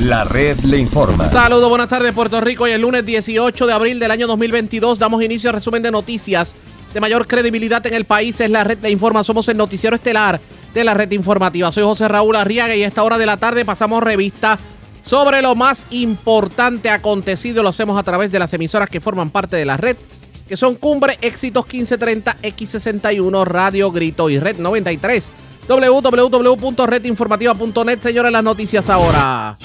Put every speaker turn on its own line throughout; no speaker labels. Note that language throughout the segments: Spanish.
La red le informa.
Saludos, buenas tardes Puerto Rico. Hoy el lunes 18 de abril del año 2022 damos inicio al resumen de noticias de mayor credibilidad en el país. Es la red le informa. Somos el noticiero estelar de la red informativa. Soy José Raúl Arriaga y a esta hora de la tarde pasamos revista sobre lo más importante acontecido. Lo hacemos a través de las emisoras que forman parte de la red, que son Cumbre, Éxitos 1530, X61, Radio Grito y Red 93 www.redinformativa.net. Señores, las noticias ahora.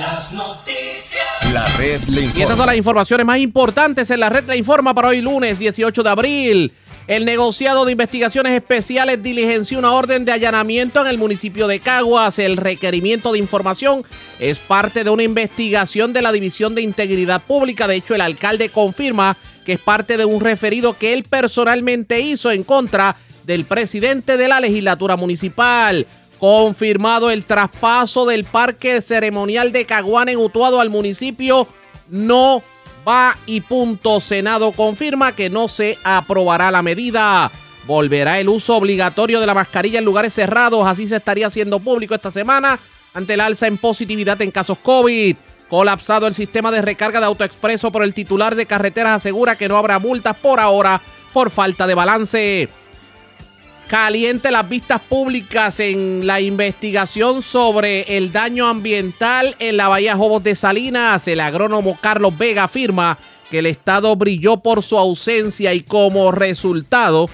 Las noticias.
La red le
Y estas
informa.
son las informaciones más importantes en la red La Informa para hoy lunes 18 de abril. El negociado de investigaciones especiales diligenció una orden de allanamiento en el municipio de Caguas. El requerimiento de información es parte de una investigación de la División de Integridad Pública. De hecho, el alcalde confirma que es parte de un referido que él personalmente hizo en contra del presidente de la legislatura municipal. Confirmado el traspaso del parque ceremonial de Caguán en Utuado al municipio, no va y punto. Senado confirma que no se aprobará la medida. Volverá el uso obligatorio de la mascarilla en lugares cerrados, así se estaría haciendo público esta semana ante el alza en positividad en casos COVID. Colapsado el sistema de recarga de autoexpreso por el titular de carreteras asegura que no habrá multas por ahora por falta de balance caliente las vistas públicas en la investigación sobre el daño ambiental en la Bahía Jobos de Salinas. El agrónomo Carlos Vega afirma que el Estado brilló por su ausencia y como resultado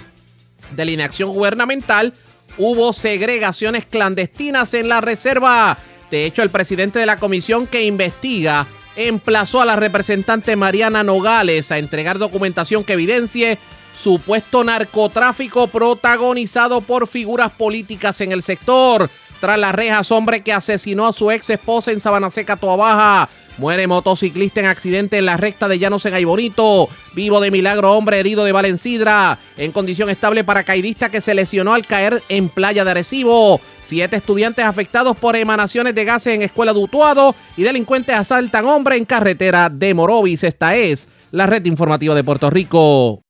de la inacción gubernamental hubo segregaciones clandestinas en la reserva. De hecho, el presidente de la comisión que investiga emplazó a la representante Mariana Nogales a entregar documentación que evidencie supuesto narcotráfico protagonizado por figuras políticas en el sector. Tras las rejas, hombre que asesinó a su ex esposa en Sabana Seca. Muere motociclista en accidente en la recta de Llanos en Aybonito. Vivo de milagro, hombre herido de Valencidra. En condición estable paracaidista que se lesionó al caer en playa de Arecibo. Siete estudiantes afectados por emanaciones de gases en escuela de Utuado. Y delincuentes asaltan hombre en carretera de Morovis. Esta es la red informativa de Puerto Rico.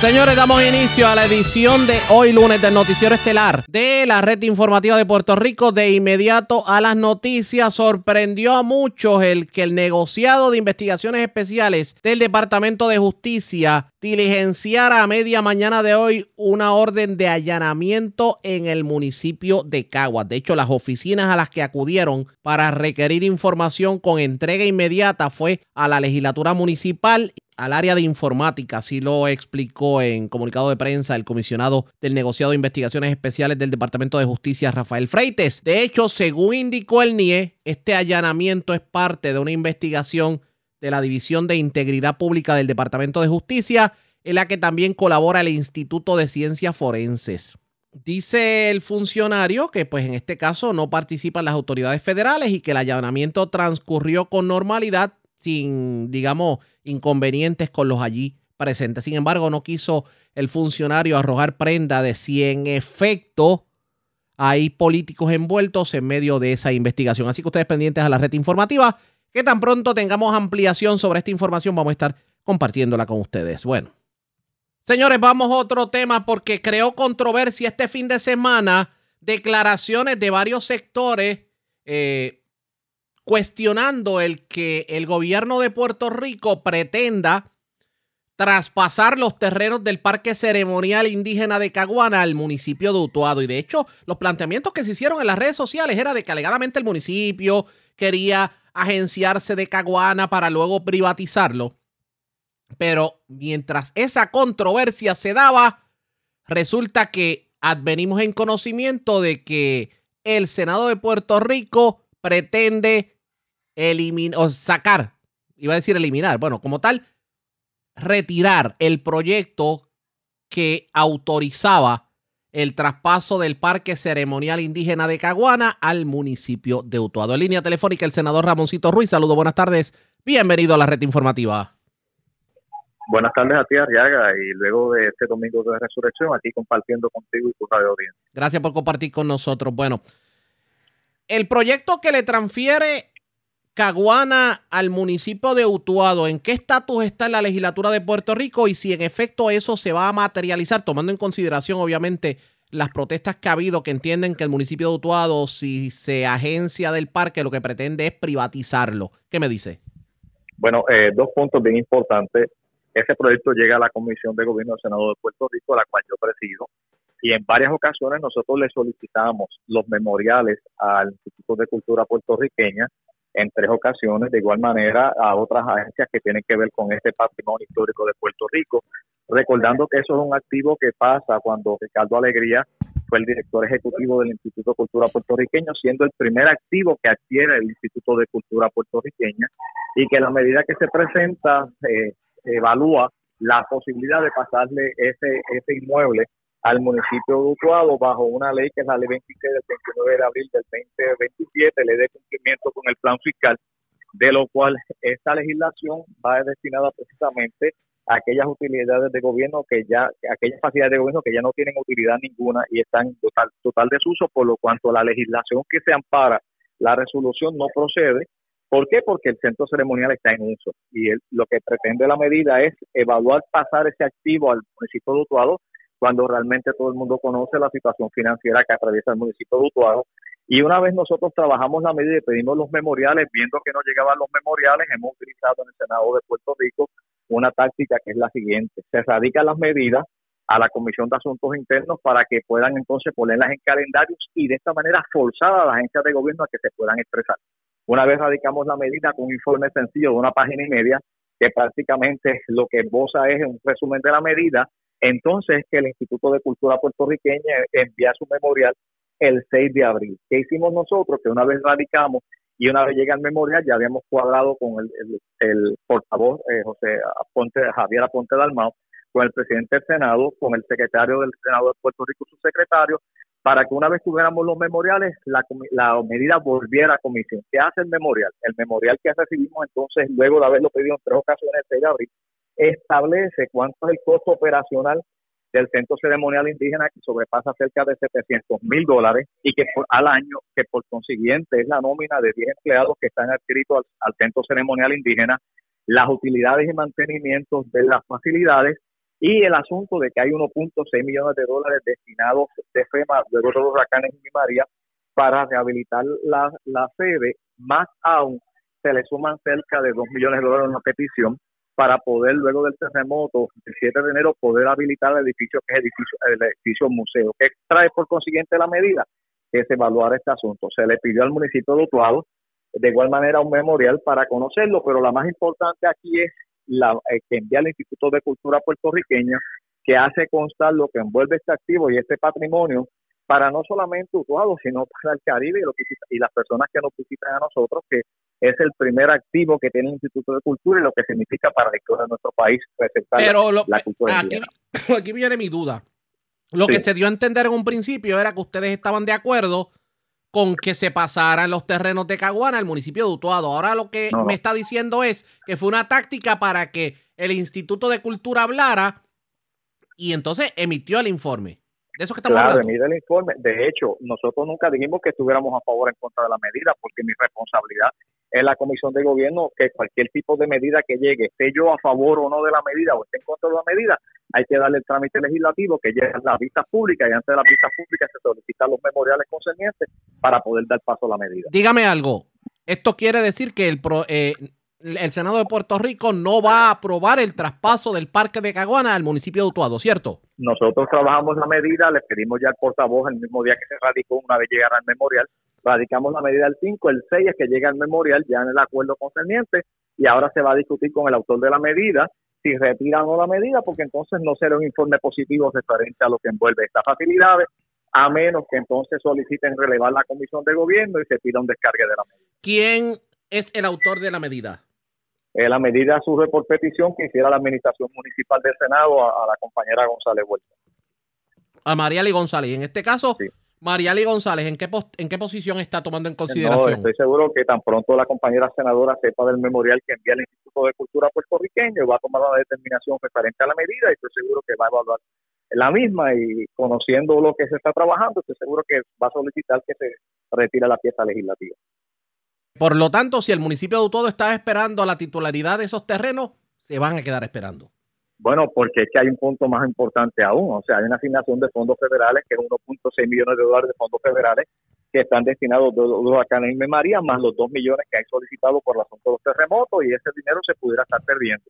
Señores, damos inicio a la edición de hoy lunes del Noticiero Estelar de la red informativa de Puerto Rico. De inmediato a las noticias, sorprendió a muchos el que el negociado de investigaciones especiales del Departamento de Justicia diligenciara a media mañana de hoy una orden de allanamiento en el municipio de Caguas. De hecho, las oficinas a las que acudieron para requerir información con entrega inmediata fue a la legislatura municipal al área de informática, así lo explicó en comunicado de prensa el comisionado del negociado de investigaciones especiales del Departamento de Justicia, Rafael Freites. De hecho, según indicó el NIE, este allanamiento es parte de una investigación de la División de Integridad Pública del Departamento de Justicia, en la que también colabora el Instituto de Ciencias Forenses. Dice el funcionario que pues en este caso no participan las autoridades federales y que el allanamiento transcurrió con normalidad sin, digamos, inconvenientes con los allí presentes. Sin embargo, no quiso el funcionario arrojar prenda de si en efecto hay políticos envueltos en medio de esa investigación. Así que ustedes pendientes a la red informativa, que tan pronto tengamos ampliación sobre esta información, vamos a estar compartiéndola con ustedes. Bueno. Señores, vamos a otro tema porque creó controversia este fin de semana declaraciones de varios sectores eh, cuestionando el que el gobierno de Puerto Rico pretenda traspasar los terrenos del Parque Ceremonial Indígena de Caguana al municipio de Utuado. Y de hecho, los planteamientos que se hicieron en las redes sociales era de que alegadamente el municipio quería agenciarse de Caguana para luego privatizarlo. Pero mientras esa controversia se daba, resulta que advenimos en conocimiento de que el Senado de Puerto Rico pretende eliminar o sacar, iba a decir eliminar, bueno, como tal, retirar el proyecto que autorizaba el traspaso del Parque Ceremonial Indígena de Caguana al municipio de Utuado. En línea telefónica, el senador Ramoncito Ruiz. Saludos, buenas tardes. Bienvenido a la red informativa.
Buenas tardes a ti, Arriaga, y luego de este domingo de resurrección, aquí compartiendo contigo y tu radio audiencia.
Gracias por compartir con nosotros. Bueno, el proyecto que le transfiere Caguana al municipio de Utuado, ¿en qué estatus está la legislatura de Puerto Rico? Y si en efecto eso se va a materializar, tomando en consideración obviamente las protestas que ha habido que entienden que el municipio de Utuado, si se agencia del parque, lo que pretende es privatizarlo. ¿Qué me dice?
Bueno, eh, dos puntos bien importantes. Ese proyecto llega a la Comisión de Gobierno del Senado de Puerto Rico, la cual yo presido, y en varias ocasiones nosotros le solicitamos los memoriales al Instituto de Cultura puertorriqueña en tres ocasiones, de igual manera a otras agencias que tienen que ver con este patrimonio histórico de Puerto Rico, recordando que eso es un activo que pasa cuando Ricardo Alegría fue el director ejecutivo del Instituto de Cultura puertorriqueño, siendo el primer activo que adquiere el Instituto de Cultura puertorriqueña y que la medida que se presenta eh, evalúa la posibilidad de pasarle ese, ese inmueble al municipio de Utuado bajo una ley que es la ley 26 del 29 de abril del 2027, ley de cumplimiento con el plan fiscal, de lo cual esta legislación va destinada precisamente a aquellas utilidades de gobierno que ya, aquellas facilidades de gobierno que ya no tienen utilidad ninguna y están en total, total desuso, por lo cuanto la legislación que se ampara la resolución no procede. ¿Por qué? Porque el centro ceremonial está en uso y lo que pretende la medida es evaluar pasar ese activo al municipio de Utuado cuando realmente todo el mundo conoce la situación financiera que atraviesa el municipio de Utuado. Y una vez nosotros trabajamos la medida y pedimos los memoriales, viendo que no llegaban los memoriales, hemos utilizado en el Senado de Puerto Rico una táctica que es la siguiente. Se radican las medidas a la Comisión de Asuntos Internos para que puedan entonces ponerlas en calendarios y de esta manera forzar a las agencias de gobierno a que se puedan expresar. Una vez radicamos la medida con un informe sencillo de una página y media, que prácticamente lo que esboza es un resumen de la medida, entonces que el Instituto de Cultura puertorriqueña envía su memorial el 6 de abril. ¿Qué hicimos nosotros? Que una vez radicamos y una vez llega el memorial, ya habíamos cuadrado con el, el, portavoz eh, José Aponte, Javier Aponte Dalmao, con el presidente del Senado, con el secretario del Senado de Puerto Rico, su secretario, para que una vez tuviéramos los memoriales, la, la medida volviera a comisión. ¿Qué hace el memorial? El memorial que recibimos entonces, luego de haberlo pedido en tres ocasiones el 6 de abril, establece cuánto es el costo operacional del centro ceremonial indígena que sobrepasa cerca de 700 mil dólares y que al año, que por consiguiente es la nómina de 10 empleados que están adscritos al, centro ceremonial indígena, las utilidades y mantenimientos de las facilidades y el asunto de que hay 1.6 millones de dólares destinados de FEMA luego de los huracanes y María para rehabilitar la, sede, más aún se le suman cerca de 2 millones de dólares en la petición para poder luego del terremoto el 7 de enero poder habilitar el edificio que es edificio, el edificio museo. ¿Qué trae por consiguiente la medida? Que es evaluar este asunto. Se le pidió al municipio de Utuado de igual manera un memorial para conocerlo, pero la más importante aquí es la eh, que envía el Instituto de Cultura puertorriqueña que hace constar lo que envuelve este activo y este patrimonio para no solamente Utuado, sino para el Caribe y, y las personas que nos visitan a nosotros, que es el primer activo que tiene el Instituto de Cultura y lo que significa para la historia de nuestro país presentar
Pero la cultura aquí, aquí viene mi duda. Lo que se dio a entender en un principio era que ustedes estaban de acuerdo con que se pasaran los terrenos de Caguana al municipio de Utuado. Ahora lo que me está diciendo es que fue una táctica para que el Instituto de Cultura hablara y entonces emitió el informe. De eso que estamos
claro,
hablando.
el informe. De hecho, nosotros nunca dijimos que estuviéramos a favor o en contra de la medida, porque mi responsabilidad en la comisión de gobierno que cualquier tipo de medida que llegue, esté yo a favor o no de la medida o esté en contra de la medida, hay que darle el trámite legislativo que llegue a las vistas públicas y antes de las vistas públicas se solicitan los memoriales concernientes para poder dar paso a la medida.
Dígame algo. Esto quiere decir que el, eh, el Senado de Puerto Rico no va a aprobar el traspaso del Parque de Caguana al municipio de Utuado, ¿cierto?
Nosotros trabajamos la medida, le pedimos ya al portavoz el mismo día que se radicó, una vez llegara al memorial, radicamos la medida del 5, el 6 es que llega al memorial ya en el acuerdo concerniente y ahora se va a discutir con el autor de la medida si retiran o no la medida, porque entonces no será un informe positivo referente a lo que envuelve estas facilidades, a menos que entonces soliciten relevar la comisión de gobierno y se pida un descargue de la medida.
¿Quién es el autor de la medida?
Eh, la medida surge por petición que hiciera la administración municipal del Senado a, la compañera González Huerta.
A Mariali González. En este caso, sí. Mariali González, ¿en qué, ¿en qué posición está tomando en consideración?
No, estoy seguro que tan pronto la compañera senadora sepa del memorial que envía el Instituto de Cultura puertorriqueño va a tomar una determinación referente a la medida y estoy seguro que va a evaluar la misma y conociendo lo que se está trabajando, estoy seguro que va a solicitar que se retire la pieza legislativa.
Por lo tanto, si el municipio de Utuado está esperando a la titularidad de esos terrenos, se van a quedar esperando.
Bueno, porque es que hay un punto más importante aún, o sea, hay una asignación de fondos federales que es 1.6 millones de dólares de fondos federales que están destinados a los María, más los 2 millones que hay solicitado por el asunto de los terremotos y ese dinero se pudiera estar perdiendo.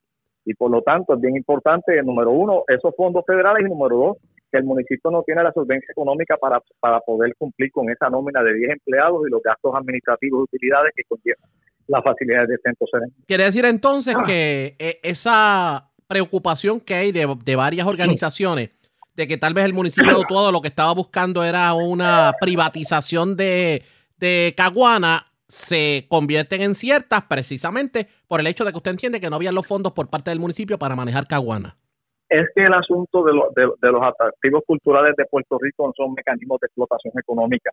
Y por lo tanto es bien importante, número uno, esos fondos federales y número dos, que el municipio no tiene la solvencia económica para, para poder cumplir con esa nómina de 10 empleados y los gastos administrativos y utilidades que conllevan las facilidades de centro.
Quiere decir entonces que eh, esa preocupación que hay de, de varias organizaciones de que tal vez el municipio de Utuado lo que estaba buscando era una privatización de, de Caguana, se convierten en ciertas precisamente por el hecho de que usted entiende que no había los fondos por parte del municipio para manejar Caguana.
Es que el asunto de, de- los atractivos culturales de Puerto Rico son mecanismos de explotación económica.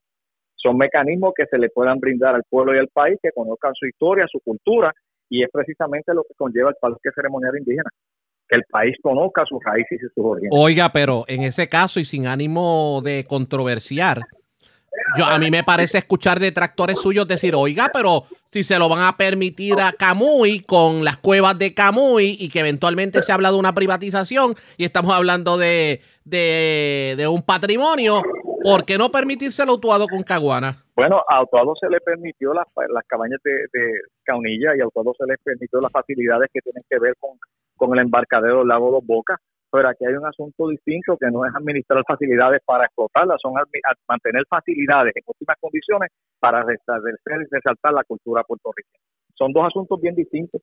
Son mecanismos que se le puedan brindar al pueblo y al país, que conozcan su historia, su cultura, y es precisamente lo que conlleva el Parque Ceremonial Indígena, que el país conozca sus raíces y sus orígenes.
Oiga, pero en ese caso y sin ánimo de controversiar, yo, a mí me parece escuchar detractores suyos decir, oiga, pero si se lo van a permitir a Camuy con las cuevas de Camuy y que eventualmente se habla de una privatización y estamos hablando de, de, de un patrimonio, ¿por qué no permitírselo a Utuado con Caguana?
Bueno, a Autuado se le permitió las, las cabañas de, Caunilla y a Autuado se les permitió las facilidades que tienen que ver con, con el embarcadero del lago Dos Bocas, pero aquí hay un asunto distinto que no es administrar facilidades para explotarlas, son mantener facilidades en óptimas condiciones para restablecer y resaltar la cultura puertorriqueña. Son dos asuntos bien distintos.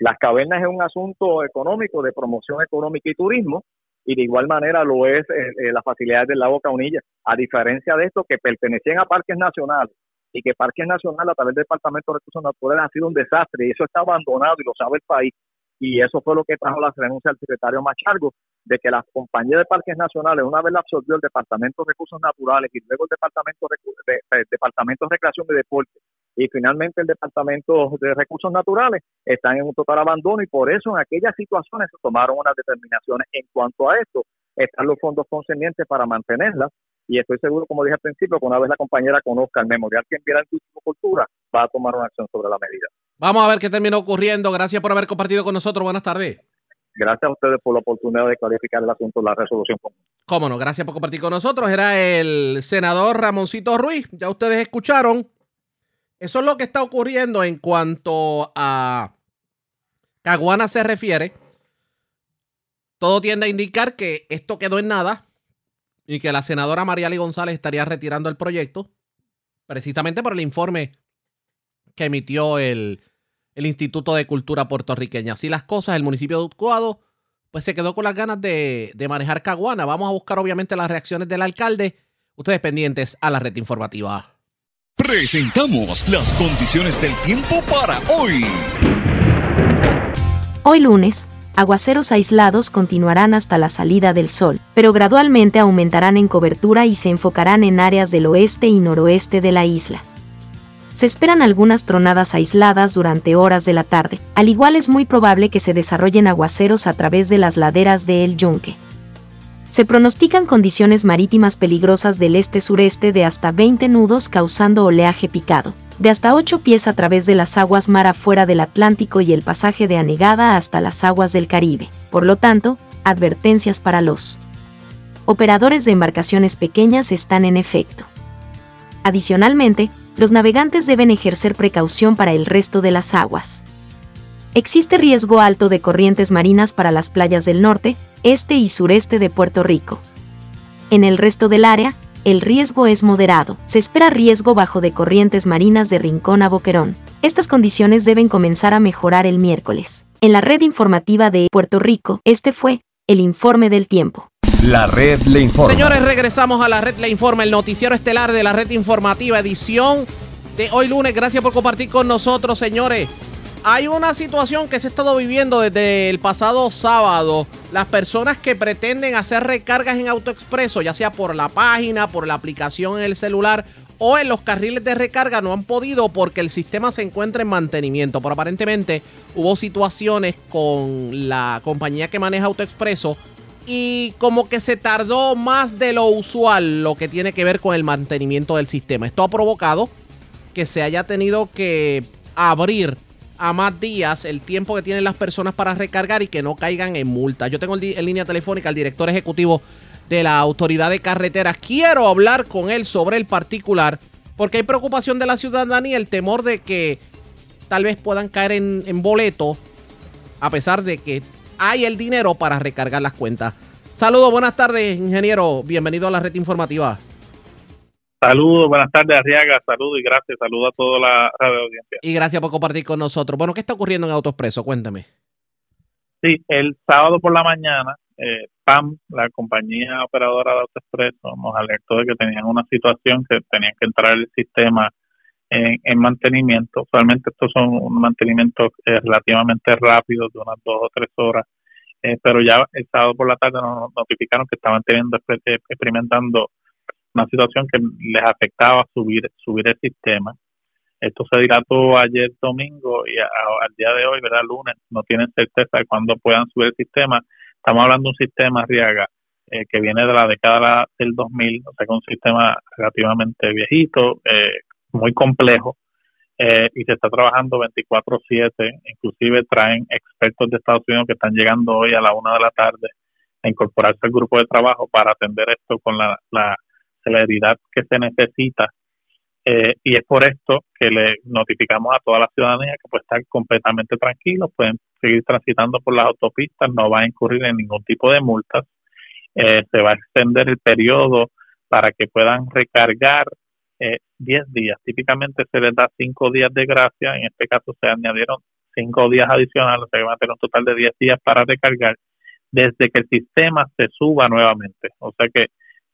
Las cavernas es un asunto económico, de promoción económica y turismo, y de igual manera lo es eh, eh, las facilidades del lago Caunilla, a diferencia de esto que pertenecían a parques nacionales y que Parques Nacional a través del Departamento de Recursos Naturales ha sido un desastre y eso está abandonado y lo sabe el país y eso fue lo que trajo la renuncia al secretario Machargo de que la compañía de Parques Nacionales una vez la absorbió el Departamento de Recursos Naturales y luego el Departamento de, Departamento de Recreación y Deporte y finalmente el Departamento de Recursos Naturales están en un total abandono y por eso en aquellas situaciones se tomaron unas determinaciones en cuanto a esto están los fondos concernientes para mantenerlas y estoy seguro, como dije al principio, que una vez la compañera conozca el memorial que enviará en Turismo y Cultura, va a tomar una acción sobre la medida.
Vamos a ver qué terminó ocurriendo. Gracias por haber compartido con nosotros. Buenas tardes.
Gracias a ustedes por la oportunidad de clarificar el asunto de la resolución común.
Cómo no, gracias por compartir con nosotros. Era el senador Ramoncito Ruiz. Ya ustedes escucharon. Eso es lo que está ocurriendo en cuanto a Caguana se refiere. Todo tiende a indicar que esto quedó en nada y que la senadora Mariali González estaría retirando el proyecto precisamente por el informe que emitió el, el Instituto de Cultura Puertorriqueña. Así las cosas, el municipio de Utuado pues se quedó con las ganas de, de manejar Caguana. Vamos a buscar obviamente las reacciones del alcalde. Ustedes pendientes a la red informativa.
Presentamos las condiciones del tiempo para hoy.
Hoy lunes, aguaceros aislados continuarán hasta la salida del sol, pero gradualmente aumentarán en cobertura y se enfocarán en áreas del oeste y noroeste de la isla. Se esperan algunas tronadas aisladas durante horas de la tarde, al igual es muy probable que se desarrollen aguaceros a través de las laderas de El Yunque. Se pronostican condiciones marítimas peligrosas del este-sureste de hasta 20 nudos causando oleaje picado, de hasta 8 pies a través de las aguas mar afuera del Atlántico y el pasaje de anegada hasta las aguas del Caribe. Por lo tanto, advertencias para los operadores de embarcaciones pequeñas están en efecto. Adicionalmente, los navegantes deben ejercer precaución para el resto de las aguas. Existe riesgo alto de corrientes marinas para las playas del norte, este y sureste de Puerto Rico. En el resto del área, el riesgo es moderado. Se espera riesgo bajo de corrientes marinas de Rincón a Boquerón. Estas condiciones deben comenzar a mejorar el miércoles. En la red informativa de Puerto Rico, este fue el informe del tiempo.
La red le informa.
Señores, regresamos a la red Le Informa, el noticiero estelar de la red informativa, edición de hoy lunes. Gracias por compartir con nosotros, señores. Hay una situación que se ha estado viviendo desde el pasado sábado. Las personas que pretenden hacer recargas en AutoExpreso, ya sea por la página, por la aplicación en el celular o en los carriles de recarga, no han podido porque el sistema se encuentra en mantenimiento. Pero aparentemente hubo situaciones con la compañía que maneja AutoExpreso y como que se tardó más de lo usual lo que tiene que ver con el mantenimiento del sistema. Esto ha provocado que se haya tenido que abrir a más días el tiempo que tienen las personas para recargar y que no caigan en multa. Yo tengo en línea telefónica al director ejecutivo de la Autoridad de Carreteras. Quiero hablar con él sobre el particular porque hay preocupación de la ciudadanía, el temor de que tal vez puedan caer en, en boleto a pesar de que hay el dinero para recargar las cuentas. Saludos, buenas tardes, ingeniero. Bienvenido a la red informativa.
Saludos, buenas tardes, Arriaga. Saludos y gracias. Saludos a toda la radio audiencia.
Y gracias por compartir con nosotros. Bueno, ¿qué está ocurriendo en Autoexpreso? Cuéntame.
Sí, el sábado por la mañana, eh, PAM, la compañía operadora de Autoexpreso, nos alertó de que tenían una situación que tenían que entrar el sistema en, mantenimiento. Usualmente estos son un mantenimientos eh, relativamente rápidos, de unas dos o tres horas. Eh, pero ya el sábado por la tarde nos notificaron que estaban teniendo experimentando una situación que les afectaba subir subir el sistema. Esto se dilató ayer domingo y al día de hoy, ¿verdad? Lunes, no tienen certeza de cuándo puedan subir el sistema. Estamos hablando de un sistema, Riaga, eh, que viene de la década del 2000, o sea, que es un sistema relativamente viejito, eh, muy complejo, eh, y se está trabajando 24/7. Inclusive traen expertos de Estados Unidos que están llegando hoy a la una de la tarde a incorporarse al grupo de trabajo para atender esto con la celeridad que se necesita. Eh, y es por esto que le notificamos a toda la ciudadanía que puede estar completamente tranquilos, pueden seguir transitando por las autopistas, no va a incurrir en ningún tipo de multas. Eh, se va a extender el periodo para que puedan recargar eh, 10 días. Típicamente se les da 5 días de gracia, en este caso se añadieron 5 días adicionales, o sea que van a tener un total de 10 días para recargar desde que el sistema se suba nuevamente. O sea que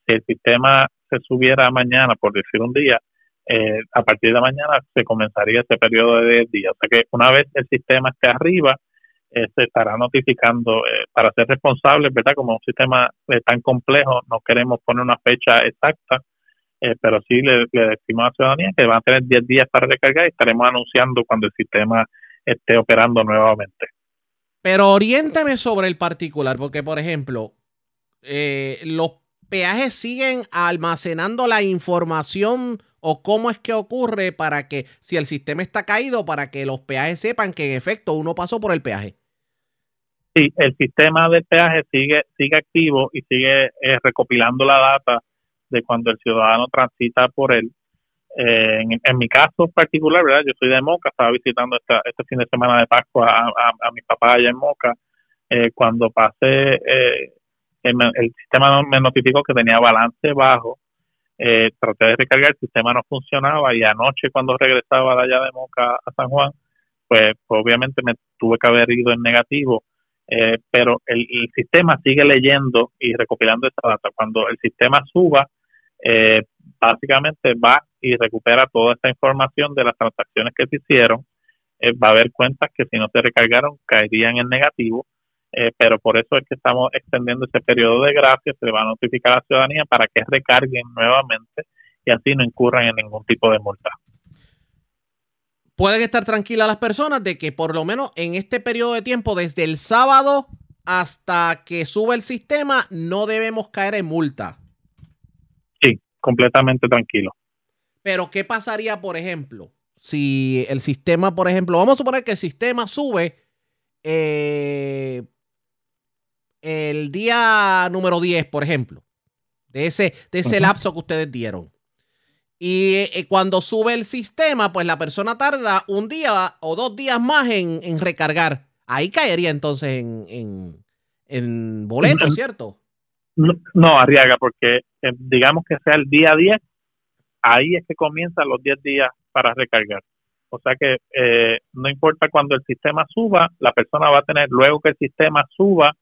si el sistema se subiera mañana, por decir un día, eh, a partir de mañana se comenzaría ese periodo de 10 días. O sea que una vez el sistema esté arriba, eh, se estará notificando eh, para ser responsable, ¿verdad? Como un sistema tan complejo, no queremos poner una fecha exacta, pero sí le, decimos a la ciudadanía que van a tener 10 días para recargar y estaremos anunciando cuando el sistema esté operando nuevamente.
Pero oriéntame sobre el particular, porque por ejemplo, los peajes siguen almacenando la información o cómo es que ocurre para que, si el sistema está caído, para que los peajes sepan que en efecto uno pasó por el peaje?
Sí, el sistema de peaje sigue, sigue activo y sigue eh, recopilando la data de cuando el ciudadano transita por él. Eh, en, mi caso particular, ¿verdad? Yo soy de Moca, estaba visitando esta, este fin de semana de Pascua a, mi papá allá en Moca. Eh, cuando pasé el, sistema me notificó que tenía balance bajo. Eh, traté de recargar, el sistema no funcionaba y anoche cuando regresaba de allá de Moca a San Juan, pues, obviamente me tuve que haber ido en negativo, eh, pero el, sistema sigue leyendo y recopilando esta data. Cuando el sistema suba, eh, básicamente va y recupera toda esta información de las transacciones que se hicieron, va a haber cuentas que si no se recargaron caerían en negativo eh, pero por eso es que estamos extendiendo ese periodo de gracia, se le va a notificar a la ciudadanía para que recarguen nuevamente y así no incurran en ningún tipo de multa.
Pueden estar tranquilas las personas de que por lo menos en este periodo de tiempo, desde el sábado hasta que sube el sistema, no debemos caer en multa.
Completamente tranquilo.
Pero ¿qué pasaría, por ejemplo, si el sistema, por ejemplo, vamos a suponer que el sistema sube eh, el día número 10, por ejemplo, de ese, de ese lapso que ustedes dieron. Y eh, cuando sube el sistema, pues la persona tarda un día o dos días más en, recargar. Ahí caería entonces en, en, en boleto, ¿cierto?
No, Arriaga, porque eh, digamos que sea el día 10, ahí es que comienzan los 10 días para recargar. O sea que eh, no importa cuando el sistema suba, la persona va a tener, luego que el sistema suba,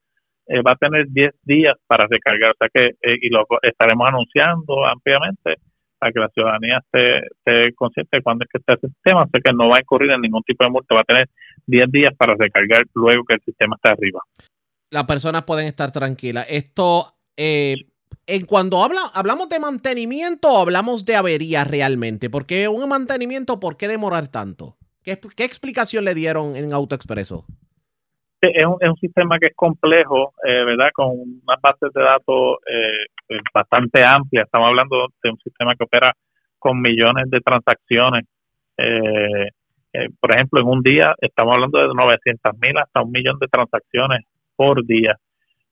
eh, va a tener 10 días para recargar, o sea que, y lo estaremos anunciando ampliamente para que la ciudadanía esté, consciente de cuándo es que está el sistema, o sea que no va a incurrir en ningún tipo de multa, va a tener 10 días para recargar luego que el sistema está arriba.
Las personas pueden estar tranquilas. Esto, eh, en cuando habla, hablamos de mantenimiento o hablamos de avería realmente, porque un mantenimiento, ¿por qué demorar tanto? ¿Qué, explicación le dieron en AutoExpreso?
es un, es un sistema que es complejo, eh, ¿verdad? Con unas bases de datos eh, eh, bastante amplias. Estamos hablando de un sistema que opera con millones de transacciones. eh, por ejemplo, en un día estamos hablando de 900 mil hasta un millón de transacciones por día,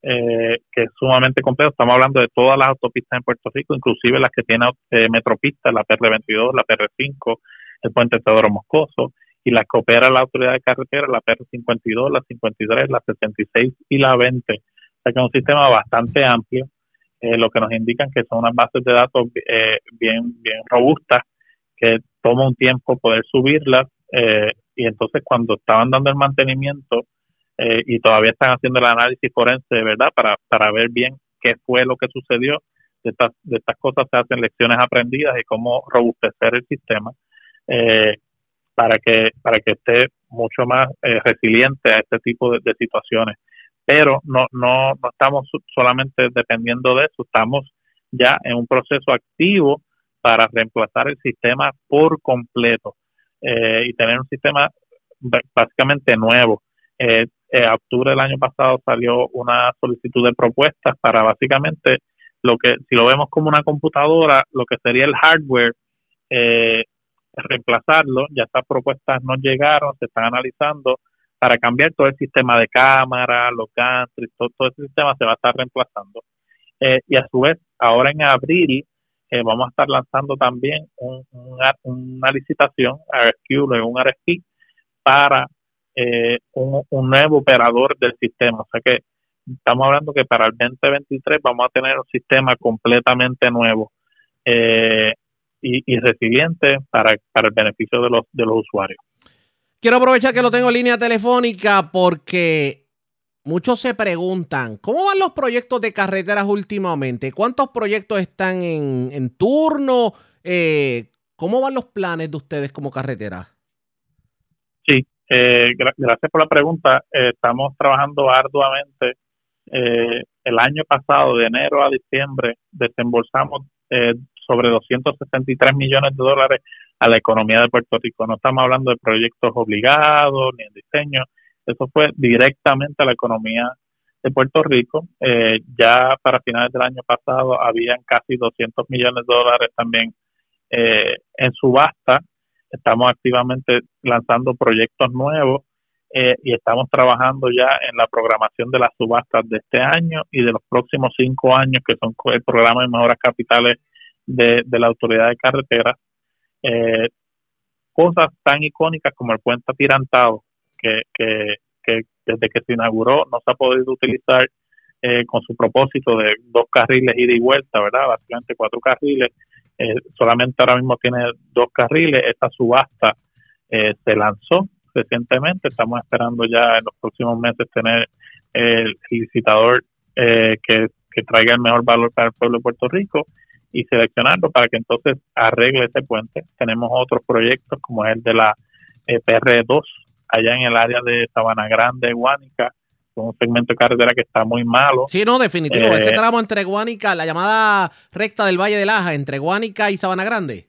eh, que es sumamente complejo. Estamos hablando de todas las autopistas en Puerto Rico, inclusive las que tienen eh, Metropista, la PR22, la PR5, el puente Teodoro Moscoso, y las que opera la autoridad de carretera, la PR52, la 53, la 76 y la 20. O sea que es un sistema bastante amplio, eh, lo que nos indican que son unas bases de datos eh, bien, bien robustas, que toma un tiempo poder subirlas, eh, y entonces cuando estaban dando el mantenimiento eh, y todavía están haciendo el análisis forense, ¿verdad? Para, para ver bien qué fue lo que sucedió, de estas, de estas cosas se hacen lecciones aprendidas y cómo robustecer el sistema. Eh, para que para que esté mucho más eh, resiliente a este tipo de, situaciones pero no no no estamos solamente dependiendo de eso estamos ya en un proceso activo para reemplazar el sistema por completo eh, y tener un sistema básicamente nuevo eh, en octubre del año pasado salió una solicitud de propuestas para básicamente lo que si lo vemos como una computadora lo que sería el hardware eh, reemplazarlo. Ya estas propuestas no llegaron, se están analizando para cambiar todo el sistema de cámara, los gantries, todo, todo ese sistema se va a estar reemplazando. Eh, y a su vez, ahora en abril eh, vamos a estar lanzando también una licitación, RFQ, luego un RFP, para eh, un, un, nuevo operador del sistema. O sea que estamos hablando que para el 2023 vamos a tener un sistema completamente nuevo. Eh, y, resiliente para, para el beneficio de los, de los usuarios.
Quiero aprovechar que lo tengo en línea telefónica porque muchos se preguntan, ¿cómo van los proyectos de carreteras últimamente? ¿Cuántos proyectos están en, turno? Eh, ¿Cómo van los planes de ustedes como carretera?
Sí, eh, gracias por la pregunta. Eh, estamos trabajando arduamente. el año pasado, de enero a diciembre, desembolsamos sobre 263 millones de dólares a la economía de Puerto Rico. No estamos hablando de proyectos obligados ni en diseño. Eso fue directamente a la economía de Puerto Rico. Eh, ya para finales del año pasado habían casi 200 millones de dólares también eh, en subasta. Estamos activamente lanzando proyectos nuevos eh, y estamos trabajando ya en la programación de las subastas de este año y de los próximos cinco años, que son el programa de mejoras capitales de, la autoridad de carretera, eh, cosas tan icónicas como el puente atirantado, que, que, que desde que se inauguró no se ha podido utilizar eh, con su propósito de dos carriles ida y vuelta, ¿verdad? Básicamente cuatro carriles, eh, solamente ahora mismo tiene dos carriles, esta subasta se lanzó recientemente, estamos esperando ya en los próximos meses tener el licitador que, que traiga el mejor valor para el pueblo de Puerto Rico y seleccionarlo para que entonces arregle ese puente. Tenemos otros proyectos como el de la eh, PR2 allá en el área de Sabana Grande, Guánica, un segmento de carretera que está muy malo.
Sí, no, definitivo. ese eh, tramo entre Guánica, la llamada recta del Valle de Laja, entre Guánica y Sabana Grande.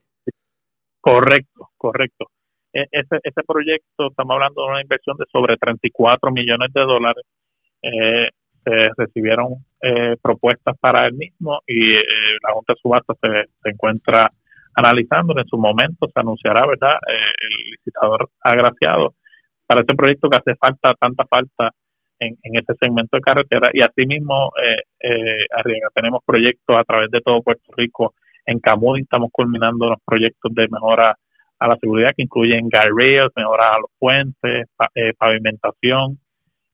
Correcto, correcto. E, ese, ese proyecto, estamos hablando de una inversión de sobre 34 millones de dólares. Eh, se recibieron eh, propuestas para el mismo y eh, la Junta de Subasta se, se encuentra analizando. En su momento se anunciará, ¿verdad?, eh, el licitador agraciado para este proyecto que hace falta, tanta falta en, en este segmento de carretera. Y asimismo, eh, eh, tenemos proyectos a través de todo Puerto Rico. En Camuy estamos culminando los proyectos de mejora a la seguridad que incluyen guardrails, mejora a los puentes, pavimentación,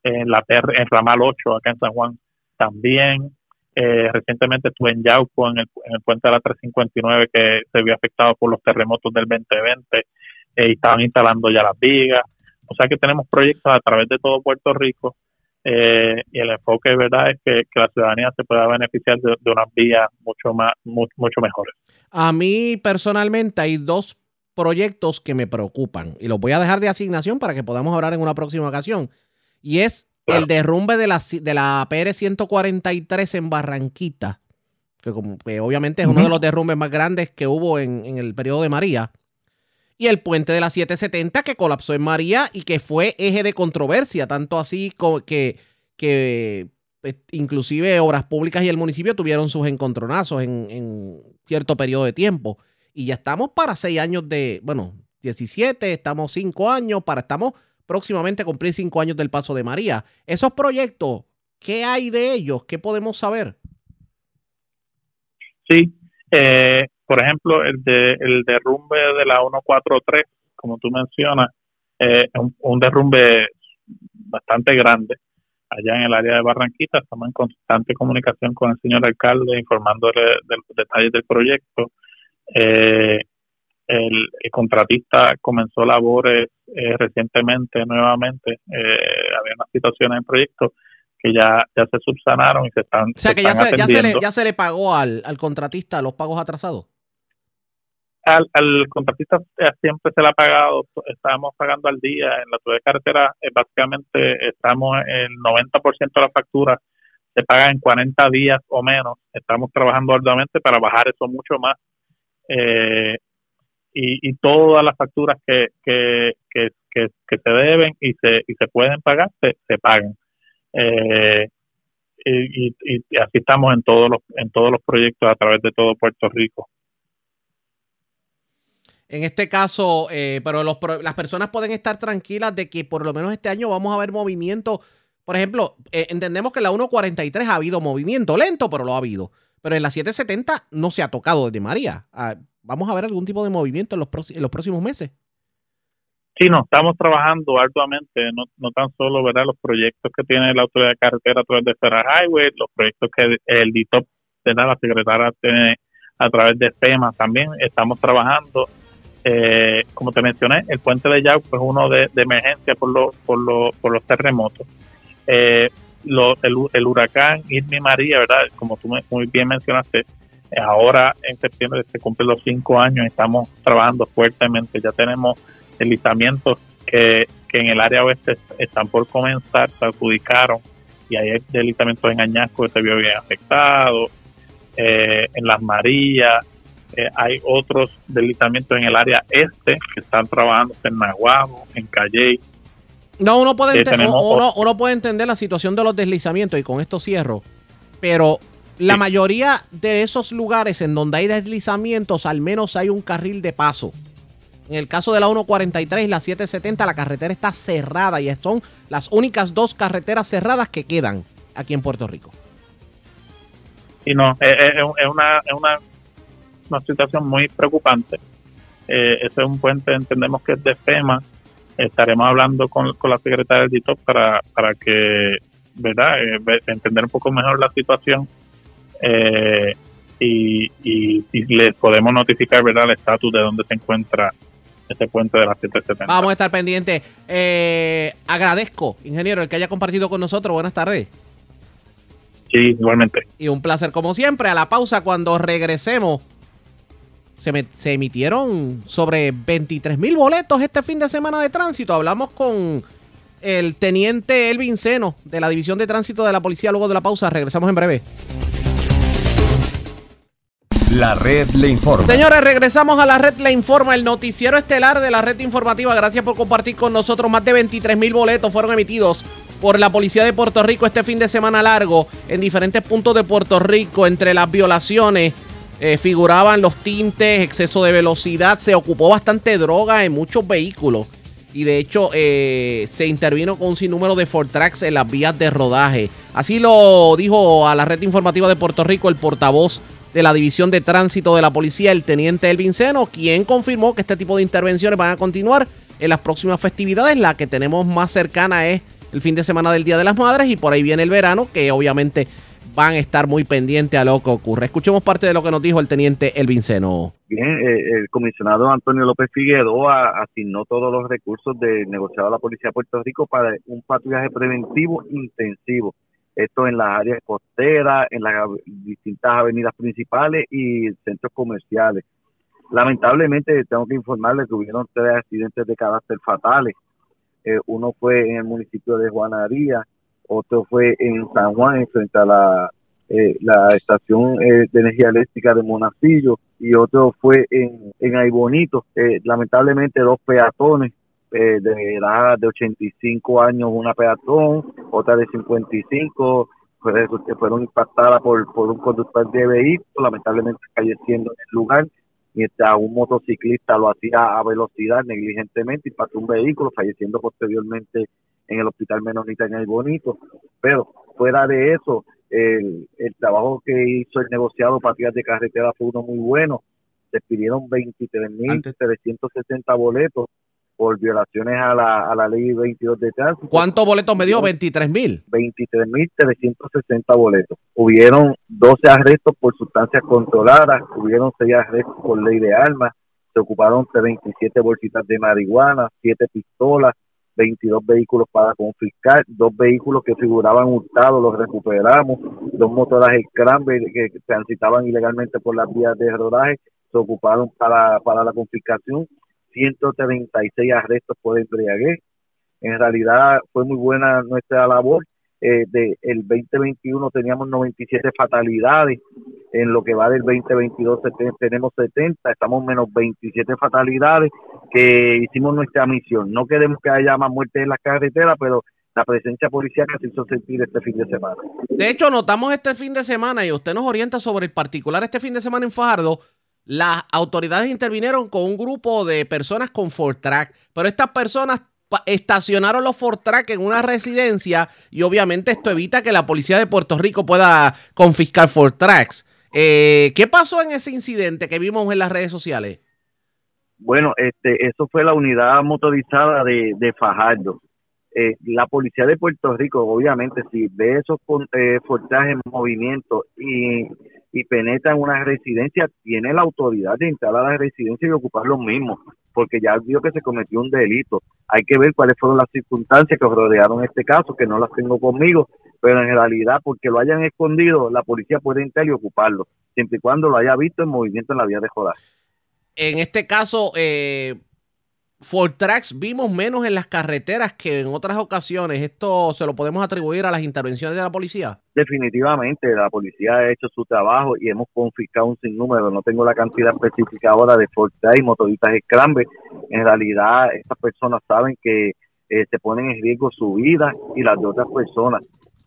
en la PR, en Ramal 8, acá en San Juan también. Eh, recientemente estuve en Yauco, en el, en el puente de la 359, que se vio afectado por los terremotos del 2020 eh, y estaban instalando ya las vigas. O sea que tenemos proyectos a través de todo Puerto Rico eh, y el enfoque, verdad, es que, la ciudadanía se pueda beneficiar de, unas vías mucho, más, mucho mejores.
A mí personalmente hay dos proyectos que me preocupan y los voy a dejar de asignación para que podamos hablar en una próxima ocasión y es el derrumbe de la, de la PR-143 en Barranquita, que, como, obviamente es uno de los derrumbes más grandes que hubo en, el periodo de María. Y el puente de la 770 que colapsó en María y que fue eje de controversia, tanto así que, que pues, inclusive Obras Públicas y el municipio tuvieron sus encontronazos en, en, cierto periodo de tiempo. Y ya estamos para seis años de, bueno, 17, estamos cinco años, para estamos próximamente a cumplir cinco años del paso de María. Esos proyectos, ¿qué hay de ellos? ¿Qué podemos saber?
Sí, eh, por ejemplo, el, de, el derrumbe de la 143, como tú mencionas, eh, un, un derrumbe bastante grande allá en el área de Barranquita. Estamos en constante comunicación con el señor alcalde, informándole de los detalles del proyecto. Eh, el, contratista comenzó labores eh, recientemente, nuevamente. Eh, había una situación en el proyecto que ya, ya se subsanaron y se están.
O sea, que ya, se, ya, se le, ya se le pagó al, al contratista los pagos atrasados
al, al contratista siempre se le ha pagado, estábamos pagando al día, en la ciudad de carretera eh, básicamente estamos el 90% de la factura se paga en 40 días o menos, estamos trabajando arduamente para bajar eso mucho más eh, y, y todas las facturas que, que, que, que, se deben y se, y se pueden pagar, se, se pagan. Eh, y, y, y así estamos en todos los en todos los proyectos a través de todo Puerto Rico.
En este caso, eh, pero los, las personas pueden estar tranquilas de que por lo menos este año vamos a ver movimiento. Por ejemplo, eh, entendemos que en la 1.43 ha habido movimiento lento, pero lo ha habido. Pero en la 770 no se ha tocado desde María. Ah, ¿Vamos a ver algún tipo de movimiento en los, en próximos meses?
Sí, no, estamos trabajando arduamente, no, no tan solo ¿verdad? los proyectos que tiene la Autoridad de Carretera a través de Federal Highway, los proyectos que el DITOP, la secretaria tiene a través de FEMA, también estamos trabajando eh, como te mencioné, el puente de Yauco es uno de, emergencia por, lo, por, lo, por los terremotos. Eh, el, huracán Irma María, ¿verdad? Como tú muy bien mencionaste, ahora en septiembre se cumplen los cinco años, estamos trabajando fuertemente, ya tenemos deslizamientos que, que en el área oeste están por comenzar, se adjudicaron y hay deslizamientos en Añasco que se vio bien afectado, eh, en Las Marías, eh, hay otros deslizamientos en el área este que están trabajando en Nahuabo, en Calley.
No, uno puede, eh, uno, uno, puede entender la situación de los deslizamientos y con esto cierro, pero la mayoría de esos lugares en donde hay deslizamientos, al menos hay un carril de paso. En el caso de la 143 y la 770, la carretera está cerrada y son las únicas dos carreteras cerradas que quedan aquí en Puerto Rico.
Y no, es, una, es una una situación muy preocupante. Eh, ese es un puente, entendemos que es de FEMA. Estaremos hablando con, la secretaria del DITOP para, para que, ¿verdad?, eh, entender un poco mejor la situación eh, y, y, les podemos notificar, ¿verdad?, el estatus de dónde se encuentra este puente de la 770.
Vamos a estar pendientes. agradezco, ingeniero, el que haya compartido con nosotros. Buenas tardes.
Sí, igualmente.
Y un placer como siempre. A la pausa cuando regresemos se, emitieron sobre 23 mil boletos este fin de semana de tránsito. Hablamos con el teniente Elvin Seno de la División de Tránsito de la Policía luego de la pausa. Regresamos en breve.
La red le informa.
Señores, regresamos a la red le informa, el noticiero estelar de la red informativa. Gracias por compartir con nosotros. Más de 23 mil boletos fueron emitidos por la Policía de Puerto Rico este fin de semana largo en diferentes puntos de Puerto Rico entre las violaciones eh, figuraban los tintes, exceso de velocidad, se ocupó bastante droga en muchos vehículos. Y de hecho eh, se intervino con un sinnúmero de Fortrax en las vías de rodaje. Así lo dijo a la red informativa de Puerto Rico el portavoz de la División de Tránsito de la Policía, el teniente Elvin Seno, quien confirmó que este tipo de intervenciones van a continuar en las próximas festividades. La que tenemos más cercana es el fin de semana del Día de las Madres y por ahí viene el verano, que obviamente van a estar muy pendientes a lo que ocurre. Escuchemos parte de lo que nos dijo el teniente Elvin Seno.
Bien, eh, el comisionado Antonio López Figueroa asignó todos los recursos de negociado a la Policía de Puerto Rico para un patrullaje preventivo intensivo. Esto en las áreas costeras, en las distintas avenidas principales y centros comerciales. Lamentablemente, tengo que informarles que hubieron tres accidentes de carácter fatales. Eh, uno fue en el municipio de Juanaría, otro fue en San Juan, frente a la, eh, la estación eh, de energía eléctrica de Monacillo, y otro fue en, en Aybonito. Eh, lamentablemente, dos peatones de edad de 85 años, una peatón, otra de 55, fueron impactadas por, por un conductor de vehículo, lamentablemente falleciendo en el lugar. mientras un motociclista lo hacía a velocidad negligentemente, impactó un vehículo, falleciendo posteriormente en el hospital Menonita en el Bonito. Pero fuera de eso, el, el trabajo que hizo el negociado Patrias de Carretera fue uno muy bueno. Se pidieron 23.360 boletos por violaciones a la, a la ley 22 de tránsito.
¿Cuántos boletos me dio? 23 mil.
23.360 boletos. Hubieron 12 arrestos por sustancias controladas, hubieron 6 arrestos por ley de armas, se ocuparon 27 bolsitas de marihuana, 7 pistolas, 22 vehículos para confiscar, dos vehículos que figuraban hurtados los recuperamos, dos motoras Scramble que transitaban ilegalmente por las vías de rodaje se ocuparon para, para la confiscación, 136 arrestos por embriaguez. En realidad fue muy buena nuestra labor. Eh, de el 2021 teníamos 97 fatalidades, en lo que va del 2022 tenemos 70, estamos menos 27 fatalidades que hicimos nuestra misión. No queremos que haya más muertes en las carreteras, pero la presencia policial se hizo sentir este fin de semana.
De hecho, notamos este fin de semana y usted nos orienta sobre el particular este fin de semana en Fajardo. Las autoridades intervinieron con un grupo de personas con Ford Track, pero estas personas estacionaron los Ford Track en una residencia y obviamente esto evita que la policía de Puerto Rico pueda confiscar Ford Tracks. Eh, ¿Qué pasó en ese incidente que vimos en las redes sociales?
Bueno, este, eso fue la unidad motorizada de, de Fajardo. Eh, la policía de Puerto Rico, obviamente, si ve esos eh, en movimiento y, y penetra en una residencia, tiene la autoridad de entrar a la residencia y ocupar los mismos, porque ya vio que se cometió un delito. Hay que ver cuáles fueron las circunstancias que rodearon este caso, que no las tengo conmigo, pero en realidad, porque lo hayan escondido, la policía puede entrar y ocuparlo, siempre y cuando lo haya visto en movimiento en la vía de joda.
En este caso, eh, Ford Tracks vimos menos en las carreteras que en otras ocasiones. ¿Esto se lo podemos atribuir a las intervenciones de la policía?
Definitivamente, la policía ha hecho su trabajo y hemos confiscado un sinnúmero. No tengo la cantidad específica ahora de Ford y motoristas Scramble. En realidad, estas personas saben que eh, se ponen en riesgo su vida y las de otras personas.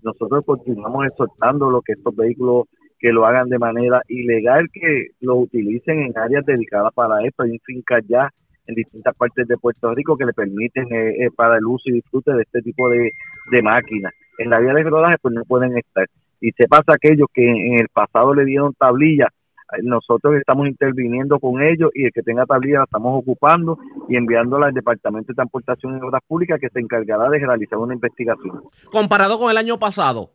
Nosotros continuamos exhortando lo que estos vehículos que lo hagan de manera ilegal, que lo utilicen en áreas dedicadas para esto. Hay fincas ya en distintas partes de Puerto Rico que le permiten eh, eh, para el uso y disfrute de este tipo de, de máquinas. En la vía de rodaje pues no pueden estar. Y se pasa aquellos que en el pasado le dieron tablilla, eh, nosotros estamos interviniendo con ellos y el que tenga tablilla la estamos ocupando y enviándola al Departamento de Transportación y Obras Públicas que se encargará de realizar una investigación.
Comparado con el año pasado,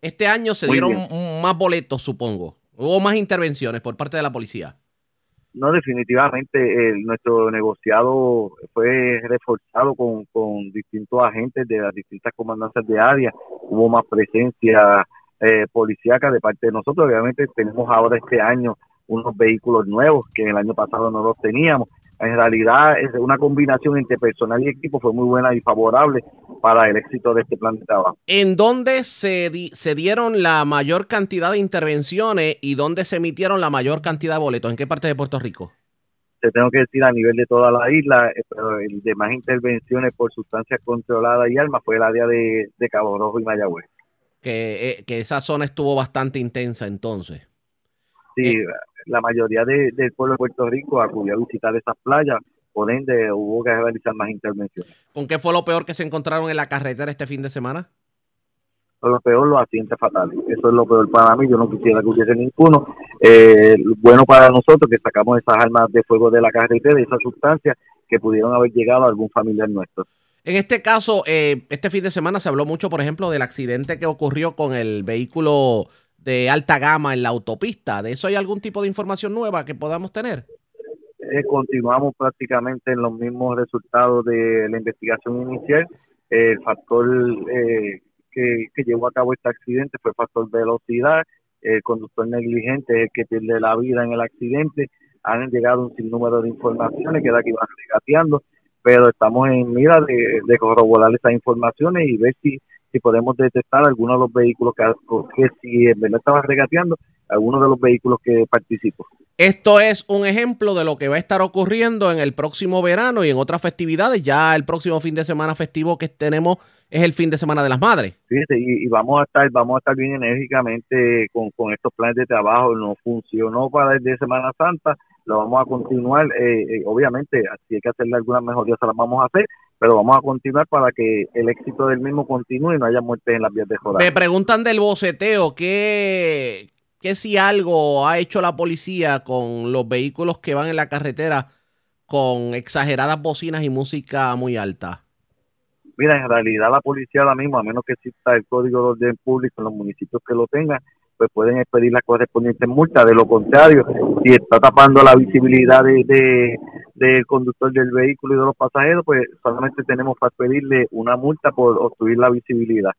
este año se
Muy
dieron
bien.
más boletos, supongo. Hubo más intervenciones por parte de la policía.
No, definitivamente eh, nuestro negociado fue reforzado con, con distintos agentes de las distintas comandancias de área. Hubo más presencia eh, policíaca de parte de nosotros. Obviamente tenemos ahora este año unos vehículos nuevos que el año pasado no los teníamos. En realidad es una combinación entre personal y equipo fue muy buena y favorable para el éxito de este plan de trabajo.
¿En dónde se, di- se dieron la mayor cantidad de intervenciones y dónde se emitieron la mayor cantidad de boletos? ¿En qué parte de Puerto Rico?
te tengo que decir a nivel de toda la isla, eh, pero el de más intervenciones por sustancias controladas y armas fue el área de, de Cabo Rojo y Mayagüez.
Que, eh, que esa zona estuvo bastante intensa entonces.
Sí,
Eh.
la mayoría de- del pueblo de Puerto Rico acudió a visitar esas playas, por ende hubo que realizar más intervenciones.
¿Con qué fue lo peor que se encontraron en la carretera este fin de semana?
Lo peor, los accidentes fatales. Eso es lo peor para mí. Yo no quisiera que hubiese ninguno. Eh, bueno para nosotros que sacamos esas armas de fuego de la carretera, esas sustancias que pudieron haber llegado a algún familiar nuestro.
En este caso, eh, este fin de semana se habló mucho, por ejemplo, del accidente que ocurrió con el vehículo de alta gama en la autopista. ¿De eso hay algún tipo de información nueva que podamos tener?
Eh, continuamos prácticamente en los mismos resultados de la investigación inicial. El factor eh, que, llevó a cabo este accidente fue factor velocidad. El conductor negligente es el que pierde la vida en el accidente. Han llegado un sinnúmero de informaciones que da que iban regateando, pero estamos en mira de, de corroborar esas informaciones y ver si, si podemos detectar algunos de los vehículos que, que si en verdad estaba regateando, algunos de los vehículos que participó.
Esto es un ejemplo de lo que va a estar ocurriendo en el próximo verano y en otras festividades. Ya el próximo fin de semana festivo que tenemos es el fin de semana de las madres.
Fíjate, y, y vamos a estar, vamos a estar bien enérgicamente con, con estos planes de trabajo. No funcionó para el de Semana Santa, lo vamos a continuar. Eh, eh, obviamente, si hay que hacerle algunas mejorías, se las vamos a hacer, pero vamos a continuar para que el éxito del mismo continúe y no haya muertes en las vías de joder.
Me preguntan del boceteo, ¿qué, ¿qué si algo ha hecho la policía con los vehículos que van en la carretera con exageradas bocinas y música muy alta?
Mira, en realidad la policía ahora mismo, a menos que exista el código de orden público en los municipios que lo tengan, pues pueden expedir la correspondiente multa. De lo contrario, si está tapando la visibilidad de, del conductor del vehículo y de los pasajeros, pues solamente tenemos para pedirle una multa por obstruir la visibilidad.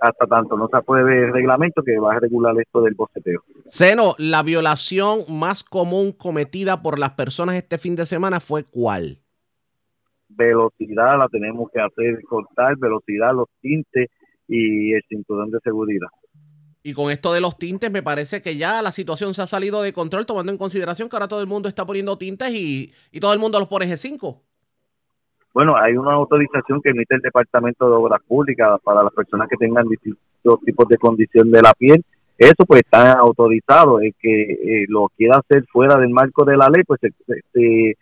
Hasta tanto no se apruebe el reglamento que va a regular esto del boceteo.
Seno, la violación más común cometida por las personas este fin de semana fue cuál?
Velocidad la tenemos que hacer cortar, velocidad, los tintes y el cinturón de seguridad.
Y con esto de los tintes, me parece que ya la situación se ha salido de control, tomando en consideración que ahora todo el mundo está poniendo tintes y, todo el mundo los pone G5.
Bueno, hay una autorización que emite el Departamento de Obras Públicas para las personas que tengan distintos tipos de condición de la piel. Eso pues está autorizado. El que eh, lo quiera hacer fuera del marco de la ley, pues se,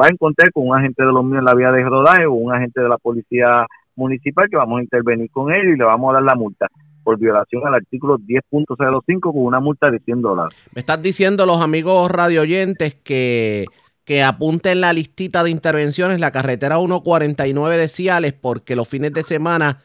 va a encontrar con un agente de los míos en la vía de rodaje o un agente de la policía municipal que vamos a intervenir con él y le vamos a dar la multa por violación al artículo 10.05 con una multa de 100 dólares.
Me estás diciendo los amigos radioyentes que, que apunten la listita de intervenciones la carretera 149 de Ciales porque los fines de semana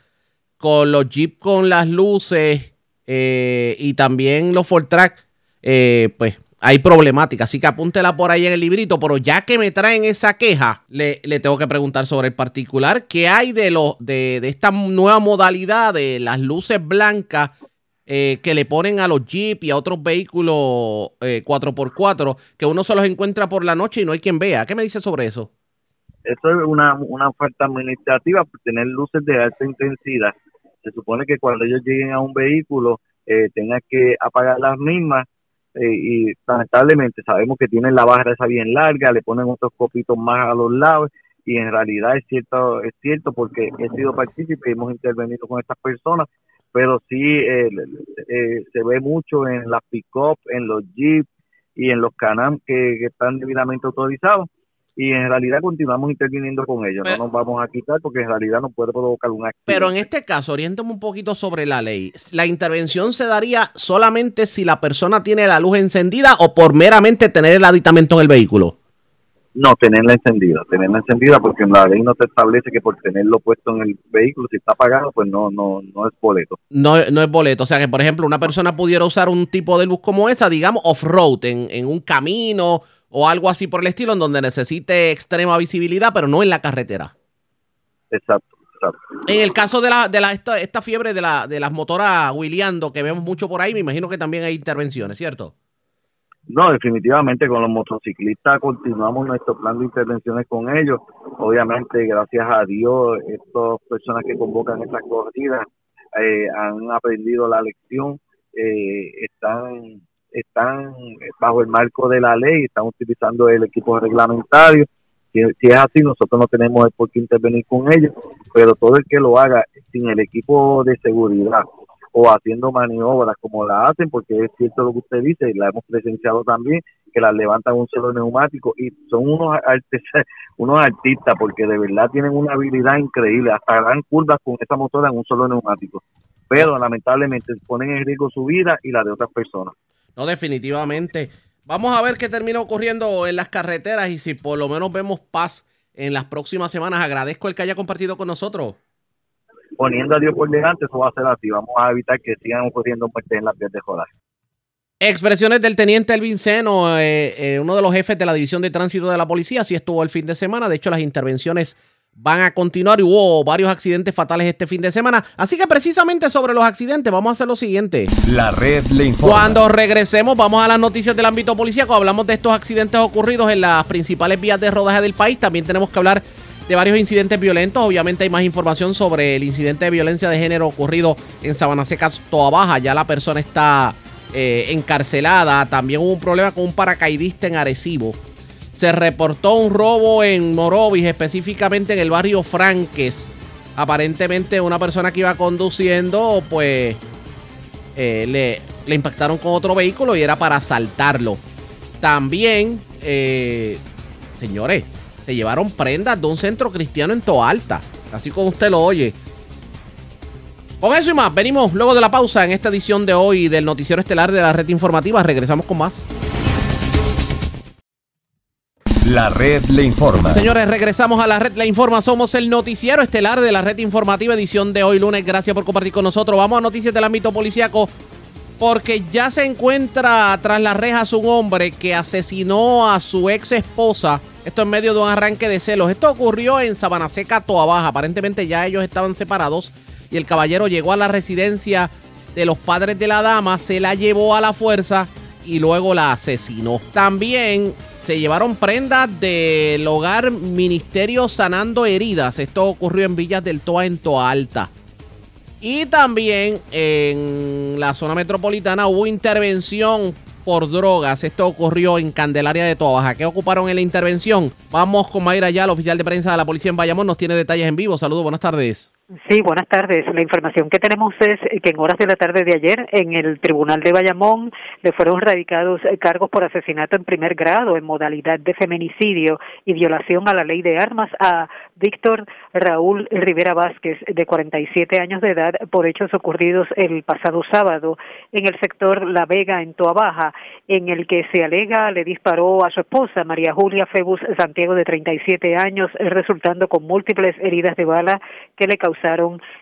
con los jeep con las luces eh, y también los Ford Track, eh, pues hay problemática. Así que apúntela por ahí en el librito. Pero ya que me traen esa queja, le, tengo que preguntar sobre el particular. ¿Qué hay de, lo, de, esta nueva modalidad de las luces blancas eh, que le ponen a los Jeep y a otros vehículos 4x4 que uno se los encuentra por la noche y no hay quien vea? ¿Qué me dice sobre eso?
Eso es una, una falta administrativa por tener luces de alta intensidad. Se supone que cuando ellos lleguen a un vehículo eh, tengan que apagar las mismas eh, y lamentablemente sabemos que tienen la barra esa bien larga, le ponen otros copitos más a los lados y en realidad es cierto, es cierto porque he sido partícipe hemos intervenido con estas personas, pero sí eh, eh, se ve mucho en las pick-up, en los jeeps y en los canam que están debidamente autorizados y en realidad continuamos interviniendo con ellos. no nos vamos a quitar porque en realidad no puede provocar un acto.
Pero en este caso, oriéntame un poquito sobre la ley. ¿La intervención se daría solamente si la persona tiene la luz encendida o por meramente tener el aditamento en el vehículo?
No, tenerla encendida, tenerla encendida porque en la ley no te establece que por tenerlo puesto en el vehículo, si está apagado, pues no, no, no es boleto.
No, no es boleto, o sea que por ejemplo una persona pudiera usar un tipo de luz como esa, digamos off-road, en, en un camino o algo así por el estilo, en donde necesite extrema visibilidad, pero no en la carretera.
Exacto. exacto.
En el caso de la, de la esta, esta fiebre de, la, de las motoras wheeleando que vemos mucho por ahí, me imagino que también hay intervenciones, ¿cierto?
No, definitivamente con los motociclistas continuamos nuestro plan de intervenciones con ellos. Obviamente, gracias a Dios, estas personas que convocan estas corridas eh, han aprendido la lección, eh, están están bajo el marco de la ley, están utilizando el equipo reglamentario. Si, es así, nosotros no tenemos por qué intervenir con ellos, pero todo el que lo haga sin el equipo de seguridad o haciendo maniobras como la hacen, porque es cierto lo que usted dice, la hemos presenciado también, que las levantan un solo neumático y son unos, unos artistas porque de verdad tienen una habilidad increíble, hasta dan curvas con esa motora en un solo neumático, pero lamentablemente ponen en riesgo su vida y la de otras personas.
No, definitivamente. Vamos a ver qué termina ocurriendo en las carreteras y si por lo menos vemos paz en las próximas semanas. Agradezco el que haya compartido con nosotros.
Poniendo a Dios por delante, eso va a ser así. Vamos a evitar que sigan ocurriendo muertes en las vías de jodas.
Expresiones del teniente Elvin Seno, eh, eh, uno de los jefes de la División de Tránsito de la Policía. Así estuvo el fin de semana. De hecho, las intervenciones van a continuar y hubo varios accidentes fatales este fin de semana. Así que precisamente sobre los accidentes vamos a hacer lo siguiente.
La red le informa.
Cuando regresemos vamos a las noticias del ámbito policíaco. Hablamos de estos accidentes ocurridos en las principales vías de rodaje del país. También tenemos que hablar de varios incidentes violentos. Obviamente hay más información sobre el incidente de violencia de género ocurrido en Sabana Seca, Toa Baja. Ya la persona está eh, encarcelada. También hubo un problema con un paracaidista en Arecibo se reportó un robo en Morovis, específicamente en el barrio Franques. Aparentemente una persona que iba conduciendo, pues eh, le, impactaron con otro vehículo y era para asaltarlo. También, eh, señores, se llevaron prendas de un centro cristiano en Toalta, así como usted lo oye. Con eso y más, venimos luego de la pausa en esta edición de hoy del Noticiero Estelar de la Red Informativa. Regresamos con más.
La red le informa.
Señores, regresamos a la red La Informa. Somos el noticiero estelar de la red informativa edición de hoy lunes. Gracias por compartir con nosotros. Vamos a noticias del ámbito policíaco porque ya se encuentra tras las rejas un hombre que asesinó a su ex esposa. Esto en medio de un arranque de celos. Esto ocurrió en Sabana Seca, Toa Baja. Aparentemente ya ellos estaban separados y el caballero llegó a la residencia de los padres de la dama, se la llevó a la fuerza y luego la asesinó. También se llevaron prendas del hogar Ministerio Sanando Heridas. Esto ocurrió en Villas del Toa, en Toa Alta. Y también en la zona metropolitana hubo intervención por drogas. Esto ocurrió en Candelaria de Toa Baja. ¿Qué ocuparon en la intervención? Vamos con Mayra ya, el oficial de prensa de la policía en Bayamón. Nos tiene detalles en vivo. Saludos, buenas tardes.
Sí, buenas tardes. La información que tenemos es que en horas de la tarde de ayer en el Tribunal de Bayamón le fueron radicados cargos por asesinato en primer grado en modalidad de feminicidio y violación a la ley de armas a Víctor Raúl Rivera Vázquez, de 47 años de edad, por hechos ocurridos el pasado sábado en el sector La Vega, en Toa Baja, en el que se alega le disparó a su esposa, María Julia Febus Santiago, de 37 años, resultando con múltiples heridas de bala que le causaron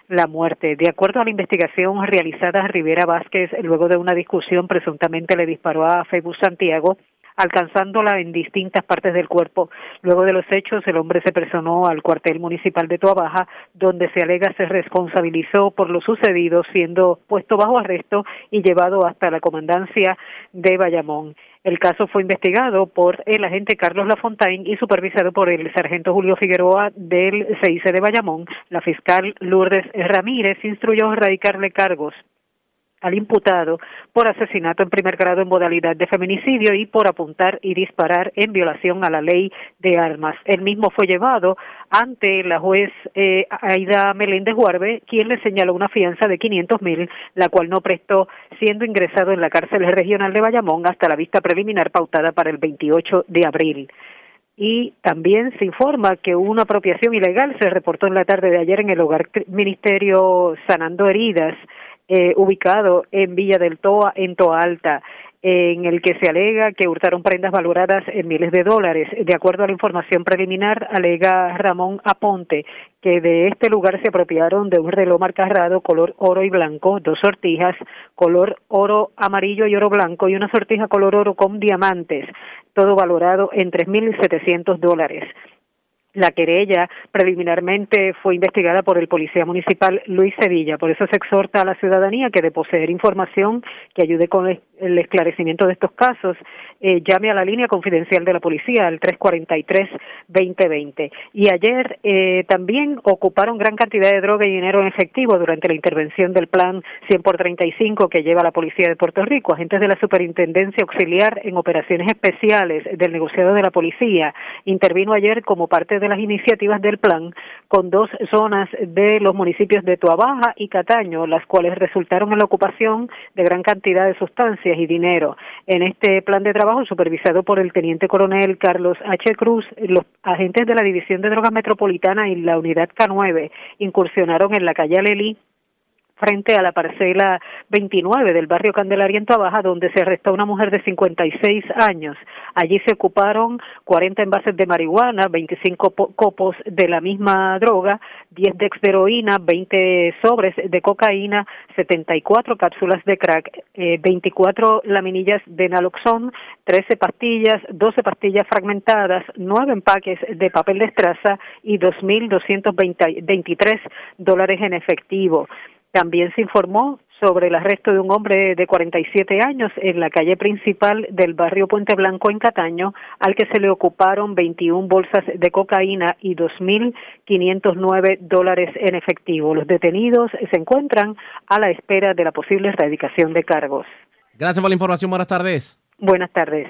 la muerte. De acuerdo a la investigación realizada, Rivera Vázquez, luego de una discusión, presuntamente le disparó a Febus Santiago, alcanzándola en distintas partes del cuerpo. Luego de los hechos, el hombre se personó al cuartel municipal de Baja, donde se alega se responsabilizó por lo sucedido, siendo puesto bajo arresto y llevado hasta la comandancia de Bayamón. El caso fue investigado por el agente Carlos Lafontaine y supervisado por el sargento Julio Figueroa del CIC de Bayamón. La fiscal Lourdes Ramírez instruyó erradicarle cargos al imputado por asesinato en primer grado en modalidad de feminicidio y por apuntar y disparar en violación a la ley de armas. El mismo fue llevado ante la juez eh, Aida Meléndez Guarbe, quien le señaló una fianza de 500 mil, la cual no prestó, siendo ingresado en la cárcel regional de Bayamón hasta la vista preliminar pautada para el 28 de abril y también se informa que una apropiación ilegal se reportó en la tarde de ayer en el hogar Ministerio Sanando Heridas eh, ubicado en Villa del Toa, en Toa Alta, en el que se alega que hurtaron prendas valoradas en miles de dólares. De acuerdo a la información preliminar, alega Ramón Aponte que de este lugar se apropiaron de un reloj marcarrado color oro y blanco, dos sortijas color oro amarillo y oro blanco y una sortija color oro con diamantes, todo valorado en 3.700 dólares. La querella preliminarmente fue investigada por el policía municipal Luis Sevilla. Por eso se exhorta a la ciudadanía que de poseer información que ayude con el esclarecimiento de estos casos, eh, llame a la línea confidencial de la policía al 343-2020. Y ayer eh, también ocuparon gran cantidad de droga y dinero en efectivo durante la intervención del plan 100 por 35 que lleva la policía de Puerto Rico. Agentes de la Superintendencia Auxiliar en Operaciones Especiales del negociado de la policía intervino ayer como parte de de las iniciativas del plan con dos zonas de los municipios de Tuabaja y Cataño, las cuales resultaron en la ocupación de gran cantidad de sustancias y dinero. En este plan de trabajo, supervisado por el teniente coronel Carlos H. Cruz, los agentes de la División de Drogas Metropolitana y la Unidad K9 incursionaron en la calle Alelí frente a la parcela 29 del barrio Candelaria en donde se arrestó una mujer de 56 años. Allí se ocuparon 40 envases de marihuana, 25 copos de la misma droga, 10 de heroína, 20 sobres de cocaína, 74 cápsulas de crack, 24 eh, laminillas de naloxón, 13 pastillas, 12 pastillas fragmentadas, 9 empaques de papel de estraza y 2.223 dólares en efectivo. También se informó sobre el arresto de un hombre de 47 años en la calle principal del barrio Puente Blanco en Cataño, al que se le ocuparon 21 bolsas de cocaína y 2.509 dólares en efectivo. Los detenidos se encuentran a la espera de la posible erradicación de cargos.
Gracias por la información. Buenas tardes.
Buenas tardes.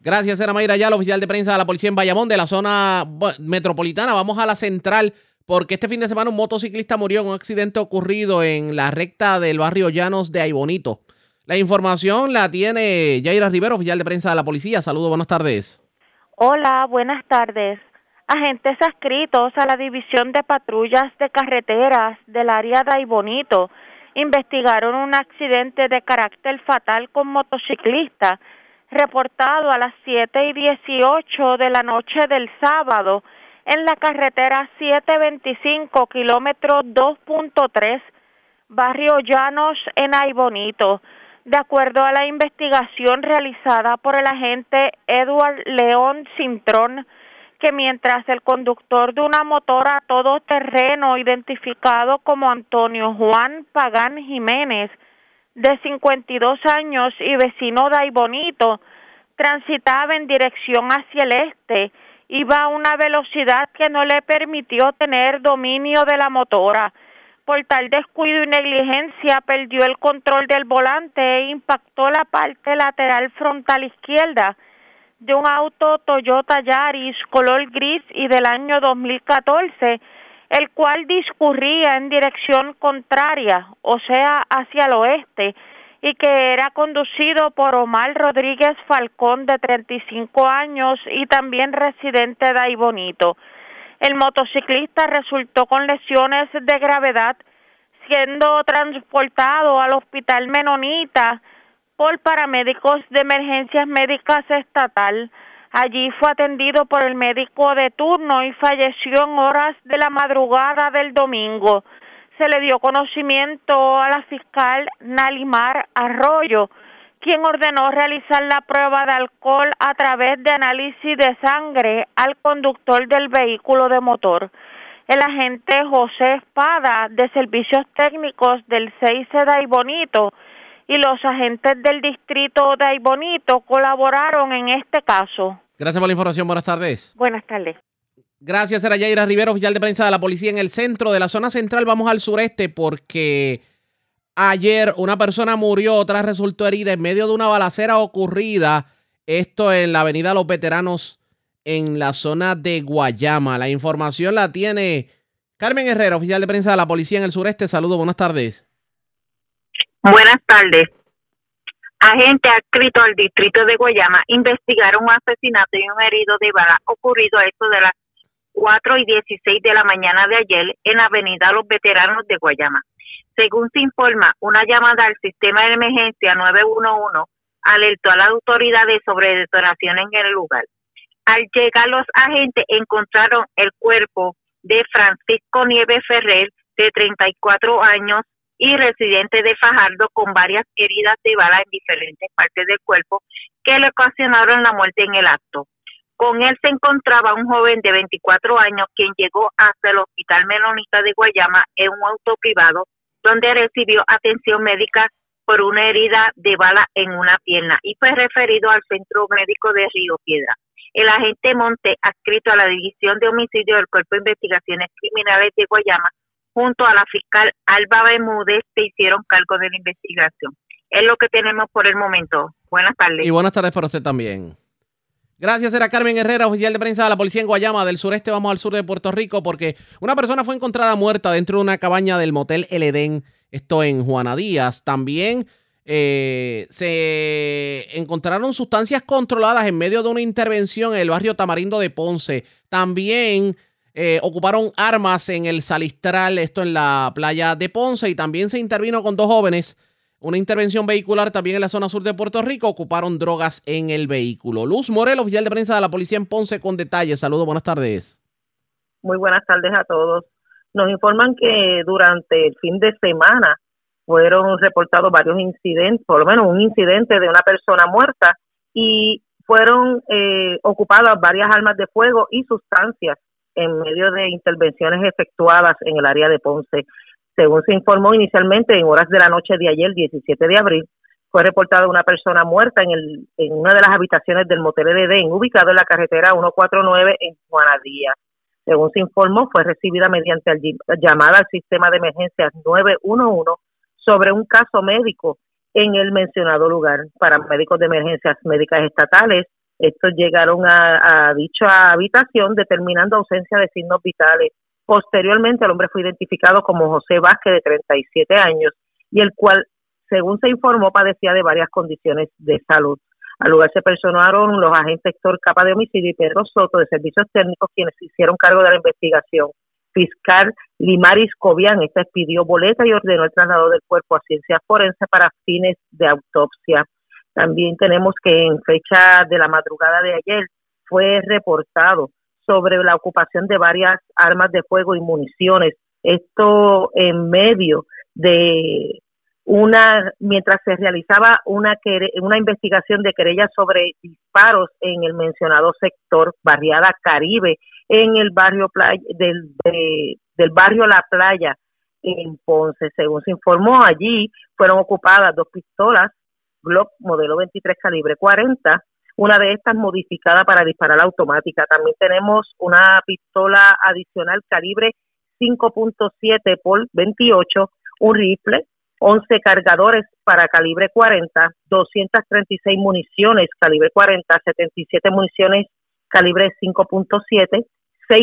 Gracias, era Mayra Yala, oficial de prensa de la policía en Bayamón, de la zona metropolitana. Vamos a la central porque este fin de semana un motociclista murió en un accidente ocurrido en la recta del barrio Llanos de Aibonito. La información la tiene Yaira Rivero, oficial de prensa de la policía. Saludos, buenas tardes.
Hola, buenas tardes. Agentes adscritos a la División de Patrullas de Carreteras del área de Aibonito investigaron un accidente de carácter fatal con motociclista reportado a las 7 y 18 de la noche del sábado en la carretera 725, kilómetro 2.3, barrio Llanos en Aibonito. De acuerdo a la investigación realizada por el agente Edward León Cintrón, que mientras el conductor de una motora todoterreno identificado como Antonio Juan Pagán Jiménez, de 52 años y vecino de Aibonito, transitaba en dirección hacia el este, iba a una velocidad que no le permitió tener dominio de la motora. Por tal descuido y negligencia perdió el control del volante e impactó la parte lateral frontal izquierda de un auto Toyota Yaris color gris y del año 2014, el cual discurría en dirección contraria, o sea, hacia el oeste, y que era conducido por Omar Rodríguez Falcón, de 35 años y también residente de Aibonito. El motociclista resultó con lesiones de gravedad, siendo transportado al Hospital Menonita por paramédicos de emergencias médicas estatal. Allí fue atendido por el médico de turno y falleció en horas de la madrugada del domingo. Se le dio conocimiento a la fiscal Nalimar Arroyo, quien ordenó realizar la prueba de alcohol a través de análisis de sangre al conductor del vehículo de motor. El agente José Espada, de Servicios Técnicos del 6 de Bonito, y los agentes del distrito de Aybonito colaboraron en este caso.
Gracias por la información. Buenas tardes.
Buenas tardes.
Gracias, era Yaira Rivero, oficial de prensa de la policía en el centro de la zona central. Vamos al sureste porque ayer una persona murió, otra resultó herida en medio de una balacera ocurrida. Esto en la avenida Los Veteranos en la zona de Guayama. La información la tiene Carmen Herrera, oficial de prensa de la policía en el sureste. Saludos, buenas tardes.
Buenas tardes. Agente adscrito al distrito de Guayama investigaron un asesinato y un herido de bala ocurrido a esto de las 4 y 16 de la mañana de ayer en la avenida Los Veteranos de Guayama. Según se informa, una llamada al sistema de emergencia 911 alertó a las autoridades sobre detonación en el lugar. Al llegar los agentes encontraron el cuerpo de Francisco Nieves Ferrer, de 34 años, y residente de Fajardo con varias heridas de bala en diferentes partes del cuerpo que le ocasionaron la muerte en el acto. Con él se encontraba un joven de 24 años quien llegó hasta el Hospital Menonita de Guayama en un auto privado donde recibió atención médica por una herida de bala en una pierna y fue referido al Centro Médico de Río Piedra. El agente Monte, adscrito a la División de Homicidio del Cuerpo de Investigaciones Criminales de Guayama, junto a la fiscal Alba Bermúdez se hicieron cargo de la investigación. Es lo que tenemos por el momento. Buenas tardes.
Y buenas tardes para usted también. Gracias, era Carmen Herrera, oficial de prensa de la policía en Guayama. Del sureste vamos al sur de Puerto Rico porque una persona fue encontrada muerta dentro de una cabaña del motel El Edén, esto en Juana Díaz. También eh, se encontraron sustancias controladas en medio de una intervención en el barrio Tamarindo de Ponce. También eh, ocuparon armas en el Salistral, esto en la playa de Ponce, y también se intervino con dos jóvenes. Una intervención vehicular también en la zona sur de Puerto Rico. Ocuparon drogas en el vehículo. Luz Morel, oficial de prensa de la policía en Ponce, con detalles. Saludos, buenas tardes.
Muy buenas tardes a todos. Nos informan que durante el fin de semana fueron reportados varios incidentes, por lo menos un incidente de una persona muerta y fueron eh, ocupadas varias armas de fuego y sustancias en medio de intervenciones efectuadas en el área de Ponce. Según se informó inicialmente, en horas de la noche de ayer, 17 de abril, fue reportada una persona muerta en, el, en una de las habitaciones del motel Edén, ubicado en la carretera 149 en Juanadía. Según se informó, fue recibida mediante llamada al sistema de emergencias 911 sobre un caso médico en el mencionado lugar. Para médicos de emergencias médicas estatales estos llegaron a, dicha habitación determinando ausencia de signos vitales. Posteriormente, el hombre fue identificado como José Vázquez, de 37 años, y el cual según se informó, padecía de varias condiciones de salud. Al lugar se personaron los agentes Héctor Capa de Homicidio y Pedro Soto de Servicios Técnicos, quienes hicieron cargo de la investigación. Fiscal Limaris Cobian, esta expidió boleta y ordenó el traslado del cuerpo a ciencia forense para fines de autopsia. También tenemos que en fecha de la madrugada de ayer fue reportado sobre la ocupación de varias armas de fuego y municiones. Esto en medio de una mientras se realizaba una una investigación de querellas sobre disparos en el mencionado sector barriada Caribe en el barrio playa, del del barrio La Playa en Ponce según se informó allí fueron ocupadas dos pistolas Glock modelo 23 calibre 40 una de estas modificada para disparar automática. También tenemos una pistola adicional calibre 5.7 por 28 un rifle 11 cargadores para calibre 40, 236 municiones calibre 40, 77 municiones calibre 5.7, 6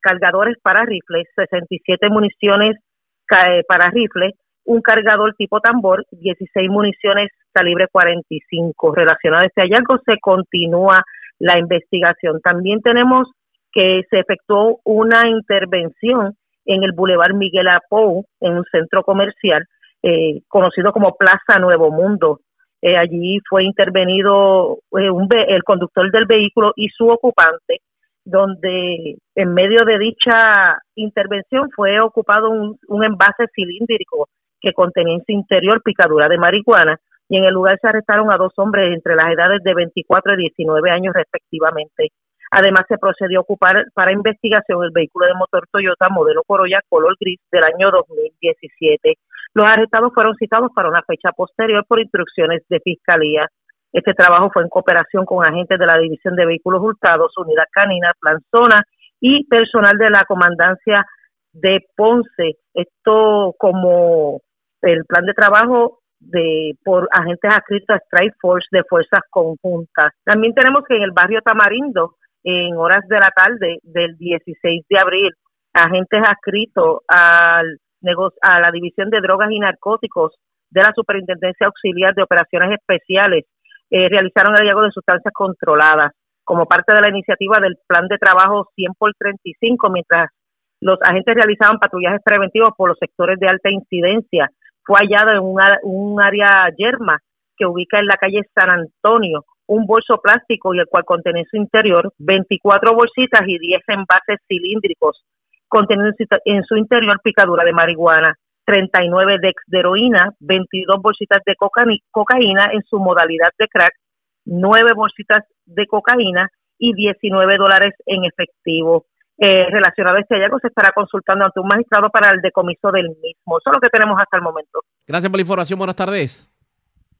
cargadores para rifles, 67 municiones eh, para rifles, un cargador tipo tambor, 16 municiones calibre 45. Relacionado a este hallazgo se continúa la investigación. También tenemos que se efectuó una intervención en el Boulevard Miguel Apou, en un centro comercial, eh, conocido como Plaza Nuevo Mundo. Eh, allí fue intervenido eh, el conductor del vehículo y su ocupante, donde en medio de dicha intervención fue ocupado un, un envase cilíndrico que contenía en su interior picadura de marihuana y en el lugar se arrestaron a dos hombres entre las edades de 24 y 19 años respectivamente. Además, se procedió a ocupar para investigación el vehículo de motor Toyota modelo Corolla color gris del año 2017. Los arrestados fueron citados para una fecha posterior por instrucciones de fiscalía. Este trabajo fue en cooperación con agentes de la División de Vehículos Hurtados, Unidad Canina, Planzona y personal de la Comandancia de Ponce. Esto como el plan de trabajo de por agentes adscritos a Strike Force de Fuerzas Conjuntas. También tenemos que en el barrio Tamarindo en horas de la tarde del 16 de abril, agentes adscritos al a la División de Drogas y Narcóticos de la Superintendencia Auxiliar de Operaciones Especiales eh, realizaron el hallazgo de sustancias controladas como parte de la iniciativa del Plan de Trabajo 100 por 35, mientras los agentes realizaban patrullajes preventivos por los sectores de alta incidencia. Fue hallado en un área yerma que ubica en la calle San Antonio, un bolso plástico y el cual contiene en su interior 24 bolsitas y 10 envases cilíndricos conteniendo en su interior picadura de marihuana, 39 dex de heroína, 22 bolsitas de cocaína en su modalidad de crack, 9 bolsitas de cocaína y 19 dólares en efectivo. Eh, relacionado a este hallazgo se estará consultando ante un magistrado para el decomiso del mismo. Eso es lo que tenemos hasta el momento.
Gracias por la información. Buenas tardes.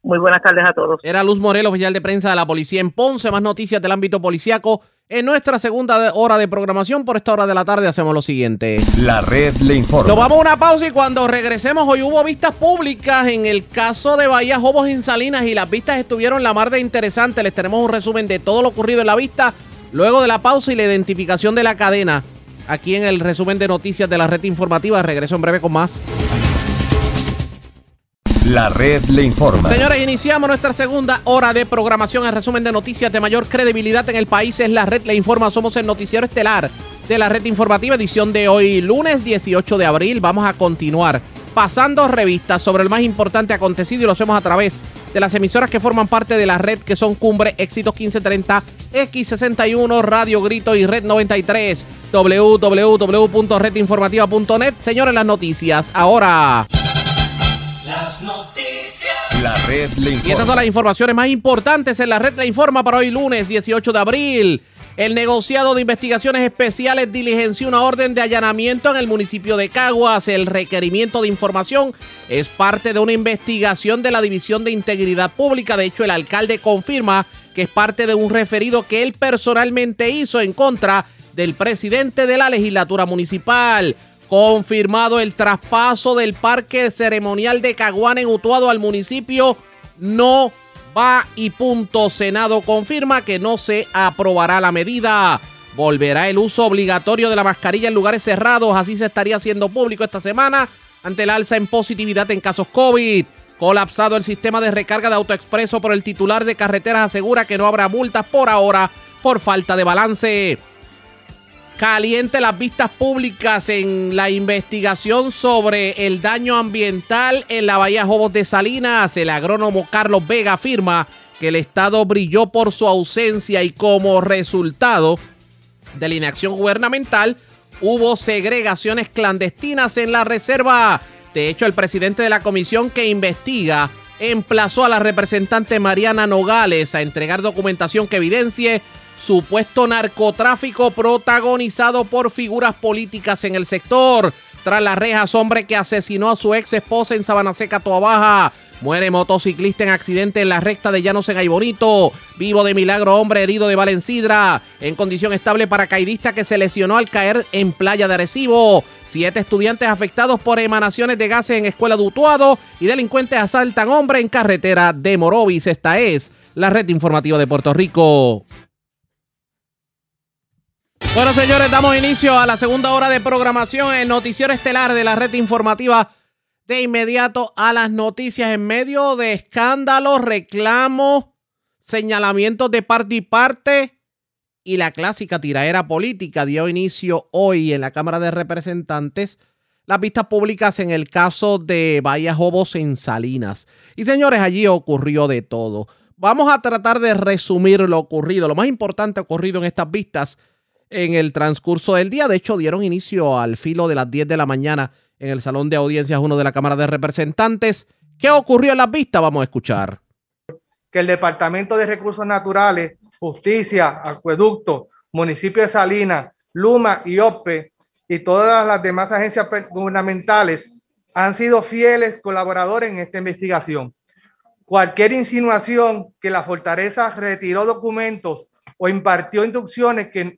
Muy buenas tardes a todos.
Era Luz Morel, oficial de prensa de la policía en Ponce. Más noticias del ámbito policiaco. En nuestra segunda hora de programación, por esta hora de la tarde, hacemos lo siguiente.
La red le informa.
Nos vamos a una pausa y cuando regresemos, hoy hubo vistas públicas en el caso de Bahía Jobos en Salinas y las vistas estuvieron la mar de interesantes. Les tenemos un resumen de todo lo ocurrido en la vista luego de la pausa y la identificación de la cadena. Aquí en el resumen de noticias de la red informativa. Regreso en breve con más.
La red le informa.
Señores, iniciamos nuestra segunda hora de programación. El resumen de noticias de mayor credibilidad en el país es La red le informa. Somos el noticiero estelar de la red informativa, edición de hoy, lunes 18 de abril. Vamos a continuar pasando revistas sobre el más importante acontecido y lo hacemos a través de las emisoras que forman parte de la red que son Cumbre, Éxitos 1530, X61, Radio Grito y Red 93, www.redinformativa.net. Señores, las noticias ahora.
Las noticias.
La red le informa.
Y estas son las informaciones más importantes en la red le informa para hoy lunes 18 de abril. El negociado de investigaciones especiales diligenció una orden de allanamiento en el municipio de Caguas. El requerimiento de información es parte de una investigación de la División de Integridad Pública. De hecho, el alcalde confirma que es parte de un referido que él personalmente hizo en contra del presidente de la legislatura municipal. Confirmado el traspaso del parque ceremonial de Caguán en Utuado al municipio. No va y punto. Senado confirma que no se aprobará la medida. Volverá el uso obligatorio de la mascarilla en lugares cerrados. Así se estaría haciendo público esta semana ante el alza en positividad en casos COVID. Colapsado el sistema de recarga de AutoExpreso por el titular de carreteras asegura que no habrá multas por ahora por falta de balance. Caliente las vistas públicas en la investigación sobre el daño ambiental en la Bahía Jobos de Salinas. El agrónomo Carlos Vega afirma que el Estado brilló por su ausencia y como resultado de la inacción gubernamental hubo segregaciones clandestinas en la reserva. De hecho, el presidente de la comisión que investiga emplazó a la representante Mariana Nogales a entregar documentación que evidencie supuesto narcotráfico protagonizado por figuras políticas en el sector. Tras las rejas, hombre que asesinó a su ex esposa en Sabana Seca, Toa Baja. Muere motociclista en accidente en la recta de Llanos en Bonito. Vivo de milagro, hombre herido de Valencidra. En condición estable paracaidista que se lesionó al caer en playa de Arecibo. Siete estudiantes afectados por emanaciones de gases en escuela de Utuado. Y delincuentes asaltan hombre en carretera de Morovis. Esta es la red informativa de Puerto Rico. Bueno, señores, damos inicio a la segunda hora de programación en noticiero estelar de la red informativa. De inmediato a las noticias en medio de escándalos, reclamos, señalamientos de parte y parte y la clásica tiraera política dio inicio hoy en la Cámara de Representantes las vistas públicas en el caso de Bahía Jobos en Salinas. Y señores, allí ocurrió de todo. Vamos a tratar de resumir lo ocurrido, lo más importante ocurrido en estas vistas en el transcurso del día. De hecho, dieron inicio al filo de las 10 de la mañana en el Salón de Audiencias 1 de la Cámara de Representantes. ¿Qué ocurrió en las vistas? Vamos a escuchar.
Que el Departamento de Recursos Naturales, Justicia, Acueducto, Municipio de Salinas, Luma y OPE y todas las demás agencias gubernamentales han sido fieles colaboradores en esta investigación. Cualquier insinuación que la fortaleza retiró documentos o impartió instrucciones que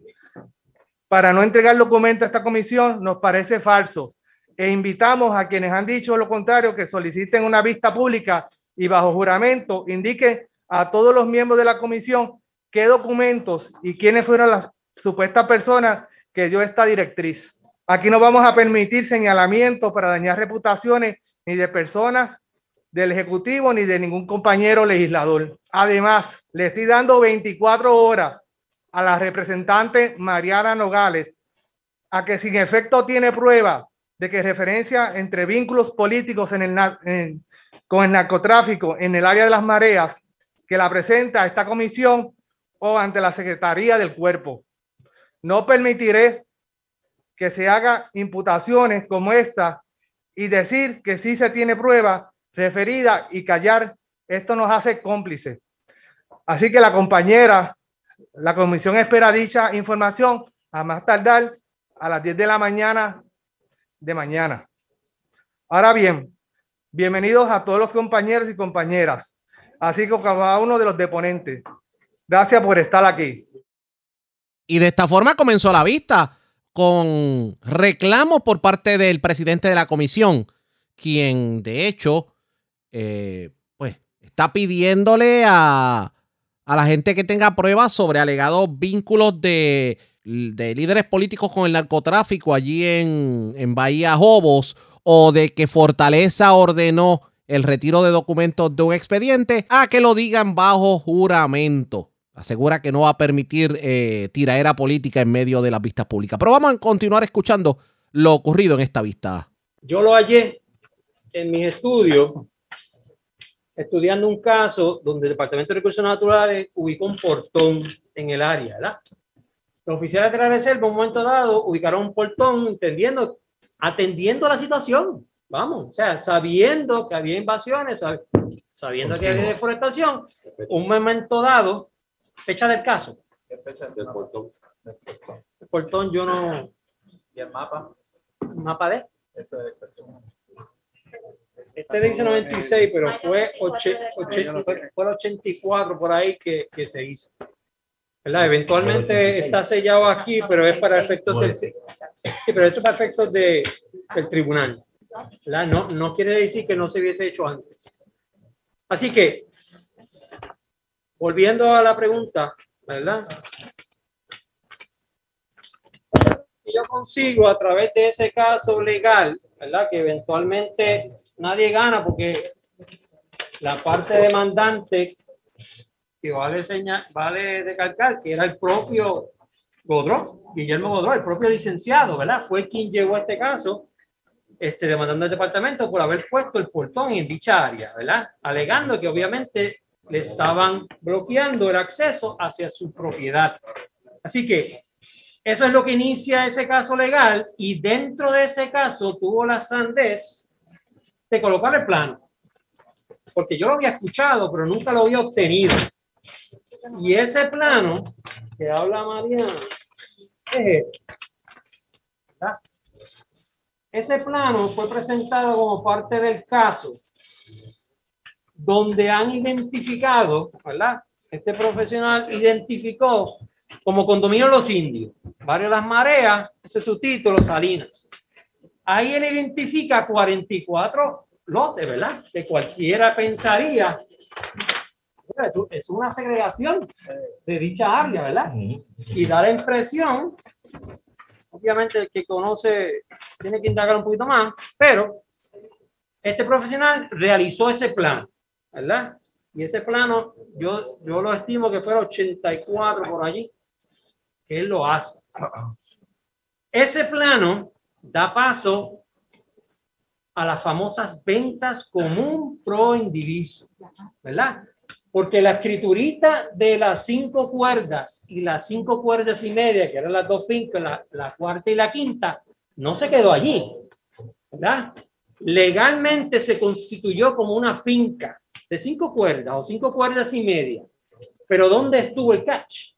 para no entregar documentos a esta comisión nos parece falso e invitamos a quienes han dicho lo contrario que soliciten una vista pública y bajo juramento indiquen a todos los miembros de la comisión qué documentos y quiénes fueron las supuestas personas que dio esta directriz. Aquí no vamos a permitir señalamientos para dañar reputaciones ni de personas del Ejecutivo ni de ningún compañero legislador. Además, le estoy dando 24 horas a la representante Mariana Nogales a que sin efecto tiene prueba de que referencia entre vínculos políticos con el narcotráfico en el área de las mareas que la presenta esta comisión o ante la Secretaría del Cuerpo. No permitiré que se haga imputaciones como esta y decir que sí se tiene prueba referida y callar. Esto nos hace cómplices. Así que la compañera, la comisión espera dicha información a más tardar a las 10 de la mañana de mañana. Ahora bien, bienvenidos a todos los compañeros y compañeras, así como cada uno de los deponentes. Gracias por estar aquí.
Y de esta forma comenzó la vista con reclamos por parte del presidente de la comisión, quien de hecho, eh, pues, está pidiéndole a, a la gente que tenga pruebas sobre alegados vínculos de de líderes políticos con el narcotráfico allí en, en Bahía Jobos o de que Fortaleza ordenó el retiro de documentos de un expediente a que lo digan bajo juramento. Asegura que no va a permitir eh, tiraera política en medio de las vistas públicas. Pero vamos a continuar escuchando lo ocurrido en esta vista.
Yo lo hallé en mis estudios, estudiando un caso donde el Departamento de Recursos Naturales ubicó un portón en el área, ¿verdad? Los oficiales de la reserva, en un momento dado, ubicaron un portón, entendiendo, atendiendo la situación. Vamos, o sea, sabiendo que había invasiones, sabiendo que había deforestación, un momento dado, fecha del caso.
¿Qué fecha del portón?
El portón yo no...
¿Y el mapa?
¿Un mapa de? Este dice 96, pero fue, fue el 84 por ahí que, que se hizo. Eventualmente está sellado aquí, pero es para efectos del, sí, pero eso para efectos de, del tribunal. No, no quiere decir que no se hubiese hecho antes. Así que, volviendo a la pregunta, ¿verdad? Yo consigo a través de ese caso legal, ¿verdad? Que eventualmente nadie gana porque la parte demandante que vale, señal, vale recalcar que era el propio Godró, Guillermo Godró, el propio licenciado, ¿verdad? Fue quien llevó este caso este, demandando al departamento por haber puesto el portón en dicha área, ¿verdad? Alegando que obviamente le estaban bloqueando el acceso hacia su propiedad. Así que eso es lo que inicia ese caso legal y dentro de ese caso tuvo la sandez de colocar el plano porque yo lo había escuchado, pero nunca lo había obtenido. Y ese plano que habla Mariana es este. Ese plano fue presentado como parte del caso donde han identificado, ¿verdad? Este profesional identificó como condominio los indios, Barrio Las Mareas, ese es su título, Salinas. Ahí él identifica 44 lote, ¿verdad? Que cualquiera pensaría, es una segregación de dicha área, ¿verdad? Y da la impresión, obviamente el que conoce tiene que indagar un poquito más, pero este profesional realizó ese plan, ¿verdad? Y ese plano, yo, yo lo estimo que fue 84 por allí, que él lo hace. Ese plano da paso a las famosas ventas común pro indiviso, ¿verdad? Porque la escriturita de las cinco cuerdas y las cinco cuerdas y media, que eran las dos fincas, la, la cuarta y la quinta, no se quedó allí, ¿verdad? Legalmente se constituyó como una finca de cinco cuerdas o cinco cuerdas y media. Pero ¿dónde estuvo el catch?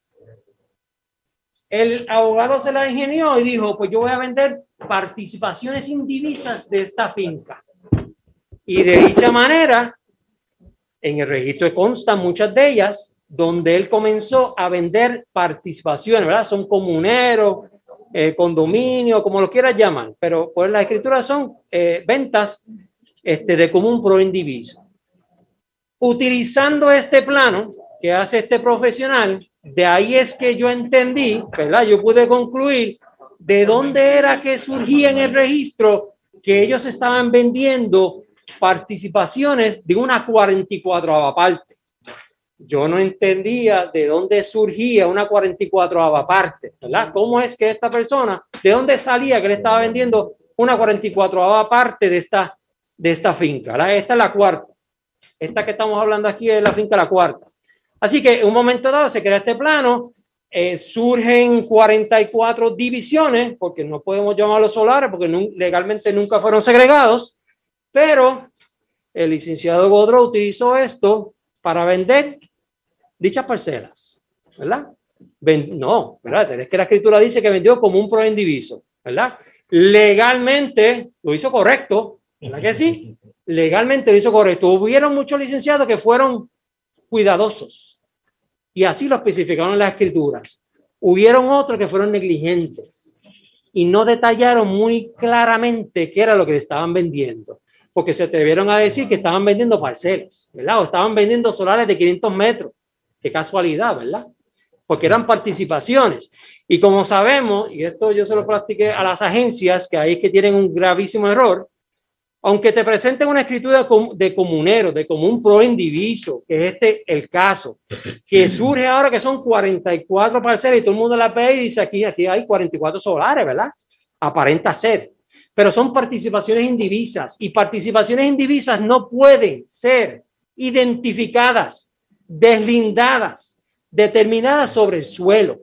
El abogado se la ingenió y dijo, pues yo voy a vender participaciones indivisas de esta finca. Y de dicha manera, en el registro constan muchas de ellas, donde él comenzó a vender participaciones, ¿verdad? Son comuneros, eh, condominio, como lo quieras llamar, pero pues las escrituras son eh, ventas este, de común pro indiviso. Utilizando este plano que hace este profesional, de ahí es que yo entendí, ¿verdad? Yo pude concluir de dónde era que surgía en el registro que ellos estaban vendiendo participaciones de una 44 parte. Yo no entendía de dónde surgía una 44 parte, ¿verdad? ¿Cómo es que esta persona, de dónde salía que le estaba vendiendo una 44 parte de esta, de esta finca? Esta es la cuarta. Esta que estamos hablando aquí es la finca la cuarta. Así que en un momento dado se crea este plano, eh, surgen 44 divisiones, porque no podemos llamarlos solares, porque legalmente nunca fueron segregados, pero el licenciado Godro utilizó esto para vender dichas parcelas, ¿verdad? no, ¿verdad? Es que la escritura dice que vendió como un pro indiviso, ¿verdad? Legalmente lo hizo correcto, ¿verdad que sí? Legalmente lo hizo correcto. Hubieron muchos licenciados que fueron cuidadosos, y así lo especificaron las escrituras. Hubieron otros que fueron negligentes y no detallaron muy claramente qué era lo que estaban vendiendo, porque se atrevieron a decir que estaban vendiendo parcelas, ¿verdad? O estaban vendiendo solares de 500 metros. Qué casualidad, ¿verdad? Porque eran participaciones. Y como sabemos, y esto yo se lo practiqué a las agencias, que ahí es que tienen un gravísimo error, aunque te presenten una escritura de comunero, de común pro indiviso, que es este el caso, que surge ahora que son 44 parcelas y todo el mundo la ve y dice aquí, aquí hay 44 solares, ¿verdad? Aparenta ser. Pero son participaciones indivisas y participaciones indivisas no pueden ser identificadas, deslindadas, determinadas sobre el suelo.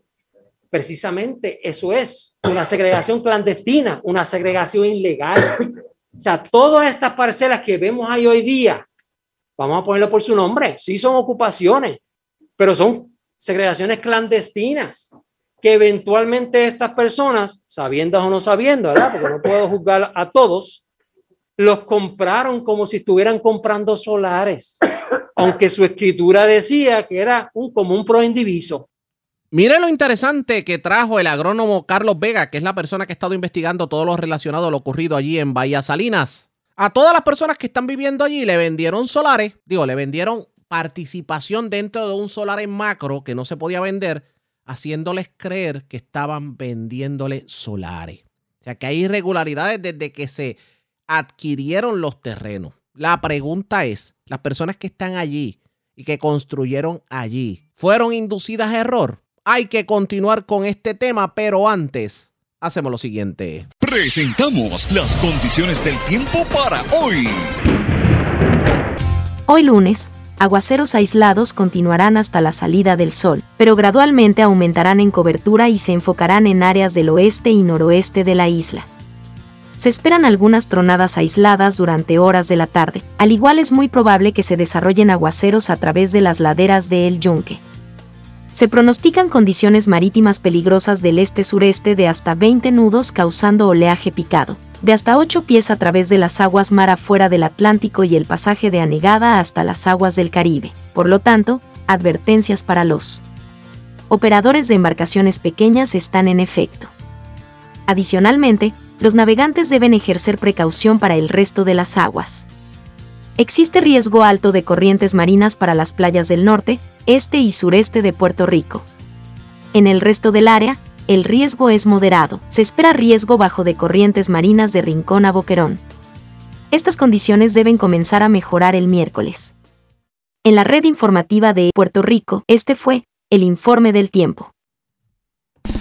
Precisamente eso es una segregación clandestina, una segregación ilegal. O sea, todas estas parcelas que vemos ahí hoy día, vamos a ponerlo por su nombre, sí son ocupaciones, pero son segregaciones clandestinas que eventualmente estas personas, sabiendo o no sabiendo, ¿verdad? Porque no puedo juzgar a todos, los compraron como si estuvieran comprando solares, aunque su escritura decía que era un común pro indiviso.
Mire lo interesante que trajo el agrónomo Carlos Vega, que es la persona que ha estado investigando todo lo relacionado a lo ocurrido allí en Bahía Salinas. A todas las personas que están viviendo allí le vendieron solares, digo, le vendieron participación dentro de un solar en macro que no se podía vender, haciéndoles creer que estaban vendiéndole solares. O sea que hay irregularidades desde que se adquirieron los terrenos. La pregunta es, las personas que están allí y que construyeron allí, ¿fueron inducidas a error? Hay que continuar con este tema, pero antes hacemos lo siguiente.
Presentamos las condiciones del tiempo para hoy.
Hoy lunes, aguaceros aislados continuarán hasta la salida del sol, pero gradualmente aumentarán en cobertura y se enfocarán en áreas del oeste y noroeste de la isla. Se esperan algunas tronadas aisladas durante horas de la tarde, al igual es muy probable que se desarrollen aguaceros a través de las laderas de El Yunque. Se pronostican condiciones marítimas peligrosas del este-sureste de hasta 20 nudos causando oleaje picado, de hasta 8 pies a través de las aguas mar afuera del Atlántico y el pasaje de anegada hasta las aguas del Caribe. Por lo tanto, advertencias para los operadores de embarcaciones pequeñas están en efecto. Adicionalmente, los navegantes deben ejercer precaución para el resto de las aguas. Existe riesgo alto de corrientes marinas para las playas del norte, este y sureste de Puerto Rico. En el resto del área, el riesgo es moderado. Se espera riesgo bajo de corrientes marinas de Rincón a Boquerón. Estas condiciones deben comenzar a mejorar el miércoles. En la red informativa de Puerto Rico, este fue el informe del tiempo.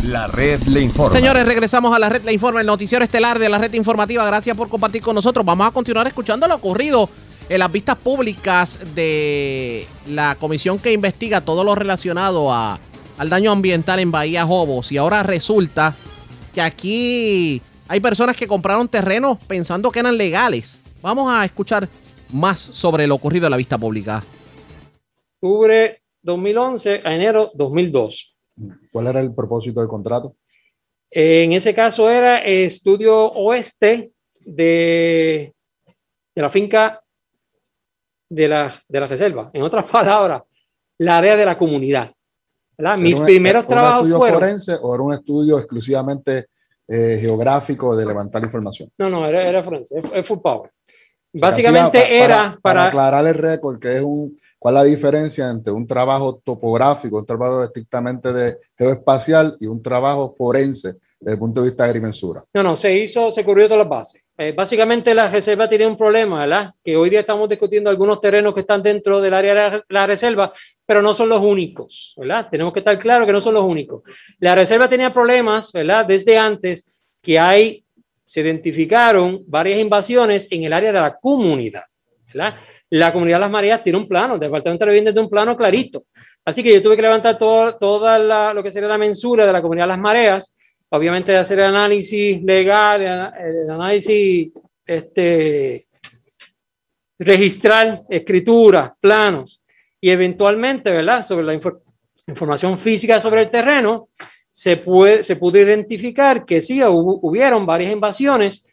La red le informa.
Señores, regresamos a la red Le Informa, el noticiero estelar de la red informativa. Gracias por compartir con nosotros. Vamos a continuar escuchando lo ocurrido en las vistas públicas de la comisión que investiga todo lo relacionado a, al daño ambiental en Bahía Jobos. Y ahora resulta que aquí hay personas que compraron terrenos pensando que eran legales. Vamos a escuchar más sobre lo ocurrido en la vista pública.
Octubre 2011 a enero 2002.
¿Cuál era el propósito del contrato?
En ese caso era estudio oeste de, de la finca de la, de la reserva. En otras palabras, la área de la comunidad. ¿verdad? Mis
¿Era un-
primeros
era
trabajos
un estudio
fueron...
forense o era un estudio exclusivamente eh, geográfico de levantar información?
No, no, era, era forense, es- full power.
O sea,
Básicamente
hacía pa-
era para...
aclarar el récord, que es un, cuál es la diferencia entre un trabajo topográfico, un trabajo estrictamente de geoespacial y un trabajo forense desde el punto de vista de agrimensura.
No, no, se hizo, se cubrió todas las bases. Eh, básicamente la reserva tiene un problema, ¿verdad? Que hoy día estamos discutiendo algunos terrenos que están dentro del área de la- reserva, pero no son los únicos, ¿verdad? Tenemos que estar claros que no son los únicos. La reserva tenía problemas, ¿verdad? Desde antes que hay, se identificaron varias invasiones en el área de la comunidad, ¿verdad? La comunidad de las mareas tiene un plano, el departamento de vivienda tiene un plano clarito. Así que yo tuve que levantar todo, toda lo que sería la mensura de la comunidad de las mareas, obviamente hacer el análisis legal, el análisis este, registrar escrituras, planos y eventualmente, ¿verdad? Sobre la infor- información física sobre el terreno, se, puede, se pudo identificar que sí, hubo- hubieron varias invasiones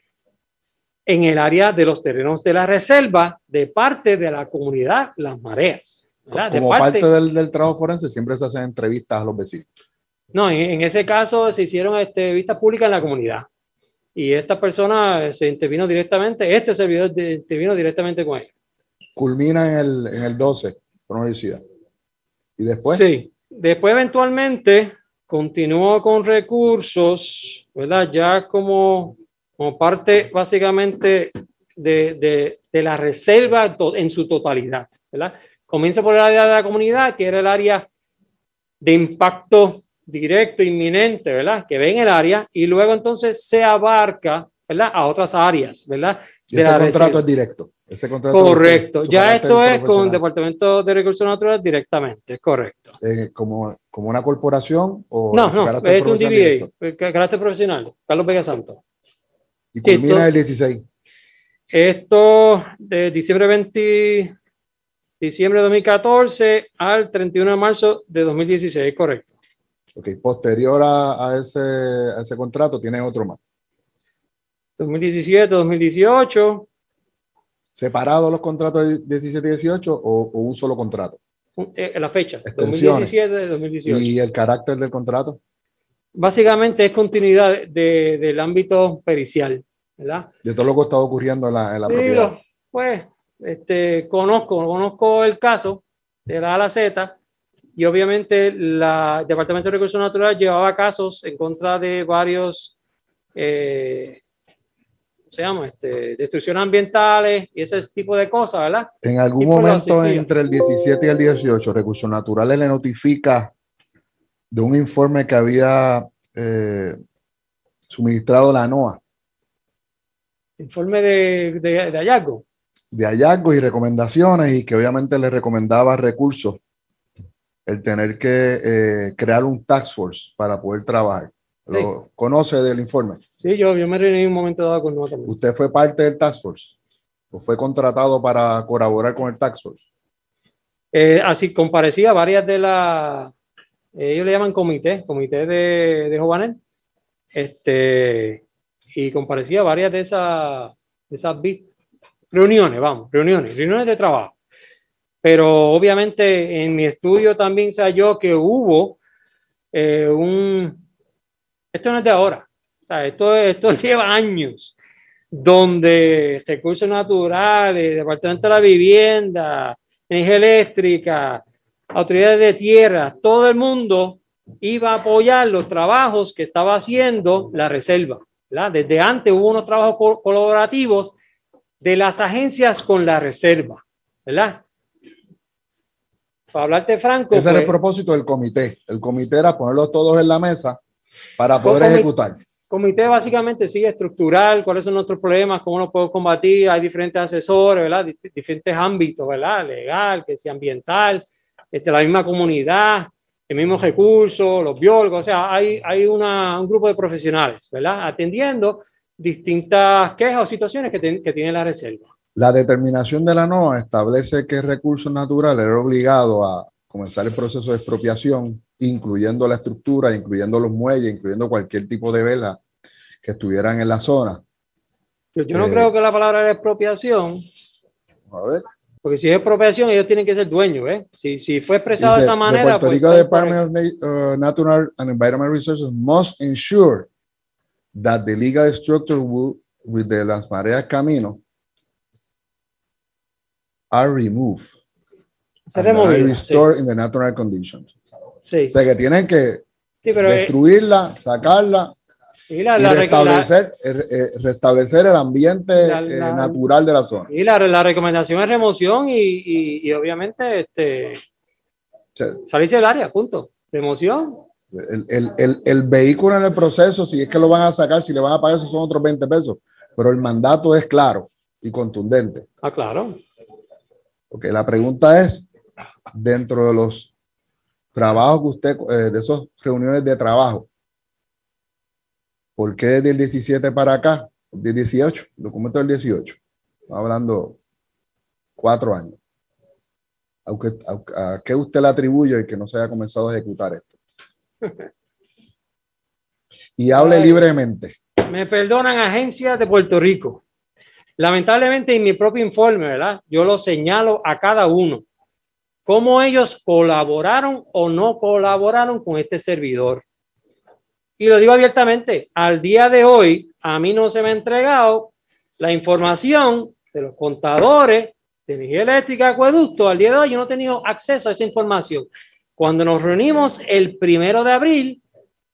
en el área de los terrenos de la reserva de parte de la comunidad Las Mareas. ¿verdad? De
Como parte, del, del trabajo forense, siempre se hacen entrevistas a los vecinos.
No, en, en ese caso se hicieron este, vistas públicas en la comunidad. Y esta persona se intervino directamente, este servidor de- intervino directamente con ellos.
Culmina en el, en el 12, por universidad. Y después,
Sí. Después, eventualmente, continuó con recursos, ¿verdad? Ya como, como parte básicamente de, de, de la reserva to- en su totalidad, ¿verdad? Comienza por el área de la comunidad, que era el área de impacto directo, inminente, ¿verdad? Que ve en el área, y luego entonces se abarca, ¿verdad? A otras áreas, ¿verdad? De
ese contrato es directo. Ese contrato
Correcto. Ya esto es con el. Departamento de Recursos Naturales directamente, es correcto.
Eh, como, como una corporación o
No, no, es un DBA, eh, carácter profesional, Carlos Vega Santo.
Y
Sí,
culmina
esto-
el 16.
Esto de diciembre 20, diciembre de 2014 al 31 de marzo de 2016, correcto.
Ok, posterior a, a ese, a ese contrato, tiene otro más.
2017, 2018,
¿Separados los contratos del 17 y 18 o, o un solo contrato?
eh, la fecha,
Extensiones.
2017, 2018.
¿Y el carácter del contrato?
Básicamente es continuidad de- del ámbito pericial, ¿verdad?
De todo lo que estado ocurriendo en la, en la
Sí,
propiedad.
lo- pues, este, conozco, conozco el caso de la A a la Z y obviamente la, el Departamento de Recursos Naturales llevaba casos en contra de varios eh, se llama? Este, destrucción ambientales y ese tipo de cosas, ¿verdad?
En algún momento entre el 17 y el 18, Recursos Naturales le notifica de un informe que había eh, suministrado la NOAA
Informe de, de, de hallazgo.
de hallazgos y recomendaciones y que obviamente le recomendaba recursos el tener que eh, crear un task force para poder trabajar. ¿Lo conoce del informe?
Sí, yo, yo me reuní en un momento dado con Nota.
¿Usted fue parte del task force? ¿O fue contratado para colaborar con el task force?
Eh, así comparecía varias de las, ellos le llaman comité, comité de, de Jovanel, este, y comparecía varias de esas, de esas reuniones, vamos, reuniones, reuniones de trabajo. Pero obviamente en mi estudio también se halló que hubo eh, un, esto no es de ahora, o sea, esto, esto lleva años, donde recursos naturales, Departamento de la Vivienda, energía eléctrica, autoridades de tierra, todo el mundo iba a apoyar los trabajos que estaba haciendo la reserva. ¿verdad? Desde antes hubo unos trabajos co- colaborativos de las agencias con la reserva, ¿verdad? Para hablarte franco,
Ese era el
pues,
propósito del comité. El comité era ponerlos todos en la mesa para
Con
poder ejecutar.
comité básicamente sigue estructural, cuáles son nuestros problemas, cómo los podemos combatir, hay diferentes asesores, ¿verdad? Dif- diferentes ámbitos, ¿verdad? Legal, que sea ambiental, este, la misma comunidad, el mismo recurso, los biólogos, o sea, hay, hay una, un grupo de profesionales, ¿verdad? Atendiendo distintas quejas o situaciones que, ten- que tiene la reserva.
La determinación de la NOAA establece que recursos naturales era obligado a comenzar el proceso de expropiación, incluyendo la estructura, incluyendo los muelles, incluyendo cualquier tipo de vela que estuvieran en la zona.
Yo, yo no
Eh,
creo que la palabra era expropiación,
A ver.
porque si es expropiación, ellos tienen que ser dueños, ¿eh? Si, si fue expresado de esa manera,
the Puerto
pues,
Rico
está
Department of Na- uh, Natural and Environmental Resources must ensure that the legal structure will, with the Las Mareas Camino are removed
Se removido,
restored in the natural conditions.
Sí.
O sea que tienen que
Sí, pero, eh,
destruirla, sacarla
y la-
y
la- la-
restablecer, eh, eh, restablecer el ambiente eh, natural de la zona.
Y la, la recomendación es remoción y, y, y obviamente este, salirse del área, punto. Remoción.
El, el- el- el vehículo en el proceso, si es que lo van a sacar, si le van a pagar, esos son otros 20 pesos. Pero el mandato es claro y contundente.
Ah, claro.
Porque la pregunta es, dentro de los trabajos que usted, eh, de esas reuniones de trabajo, ¿por qué desde el 17 para acá, del 18, el documento del 18? Estamos hablando cuatro años. Aunque, a, a qué usted le atribuye el que no se haya comenzado a ejecutar esto? Y hable
Ay.
libremente.
Me perdonan agencias de Puerto Rico. Lamentablemente en mi propio informe, ¿verdad? Yo lo señalo a cada uno. Cómo ellos colaboraron o no colaboraron con este servidor. Y lo digo abiertamente, al día de hoy a mí no se me ha entregado la información de los contadores de energía eléctrica, acueducto. Al día de hoy yo no he tenido acceso a esa información. Cuando nos reunimos el primero de abril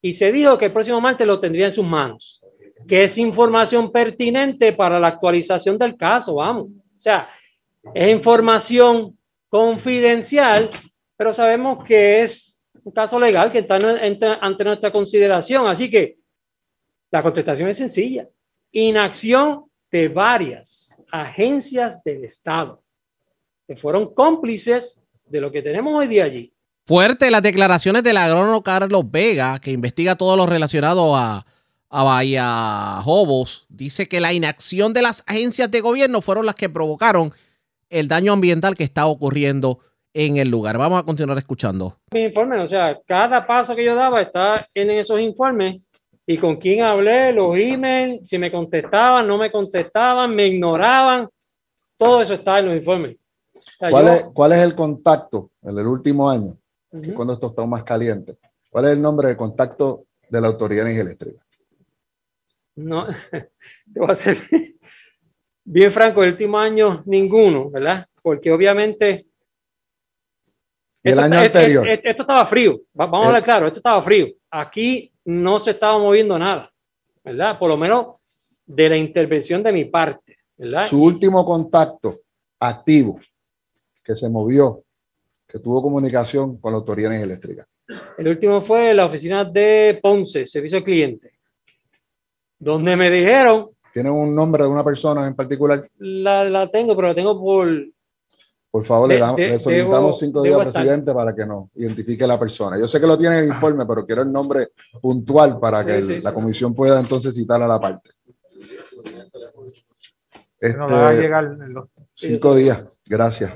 y se dijo que el próximo martes lo tendría en sus manos, que es información pertinente para la actualización del caso, vamos. O sea, es información confidencial, pero sabemos que es un caso legal que está ante nuestra consideración. Así que la contestación es sencilla. Inacción de varias agencias del Estado que fueron cómplices de lo que tenemos hoy día allí.
Fuerte las declaraciones del agrónomo Carlos Vega, que investiga todo lo relacionado a, a Bahía Jobos. Dice que la inacción de las agencias de gobierno fueron las que provocaron el daño ambiental que está ocurriendo en el lugar. Vamos a continuar escuchando.
mi informe, o sea, cada paso que yo daba está en esos informes y con quién hablé, los emails, si me contestaban, no me contestaban, me ignoraban, todo eso está en los informes. O sea,
¿Cuál
yo-
es, ¿Cuál es el contacto en el último año? que es
Ujú.
cuando esto está más caliente. ¿Cuál es el nombre de contacto de la Autoridad de Energía Eléctrica?
No, te voy a ser bien franco, el último año ninguno, ¿verdad? Porque obviamente...
¿Y el
esto-
año anterior?
Esto, esto estaba frío, Va- vamos a
Eh.
hablar claro, esto estaba frío. Aquí no se estaba moviendo nada, ¿verdad? Por lo menos de la intervención de mi parte, ¿verdad?
Su último contacto activo que se movió, que tuvo comunicación con la Autoridad de Energía Eléctrica.
El último fue la oficina de Ponce, servicio al cliente, donde me dijeron,
¿Tiene un nombre de una persona en particular?
la, la tengo, pero la tengo por,
Por favor, le, damos-
de-
le solicitamos
debo-
cinco días,
estar.
presidente, para que nos identifique la persona. Yo sé que lo tiene en el informe, pero quiero el nombre puntual para que
Sí,
el-
sí,
la
sí.
comisión pueda entonces citar a la parte.
Nos va a
Este,
llegar en los-
cinco días, gracias.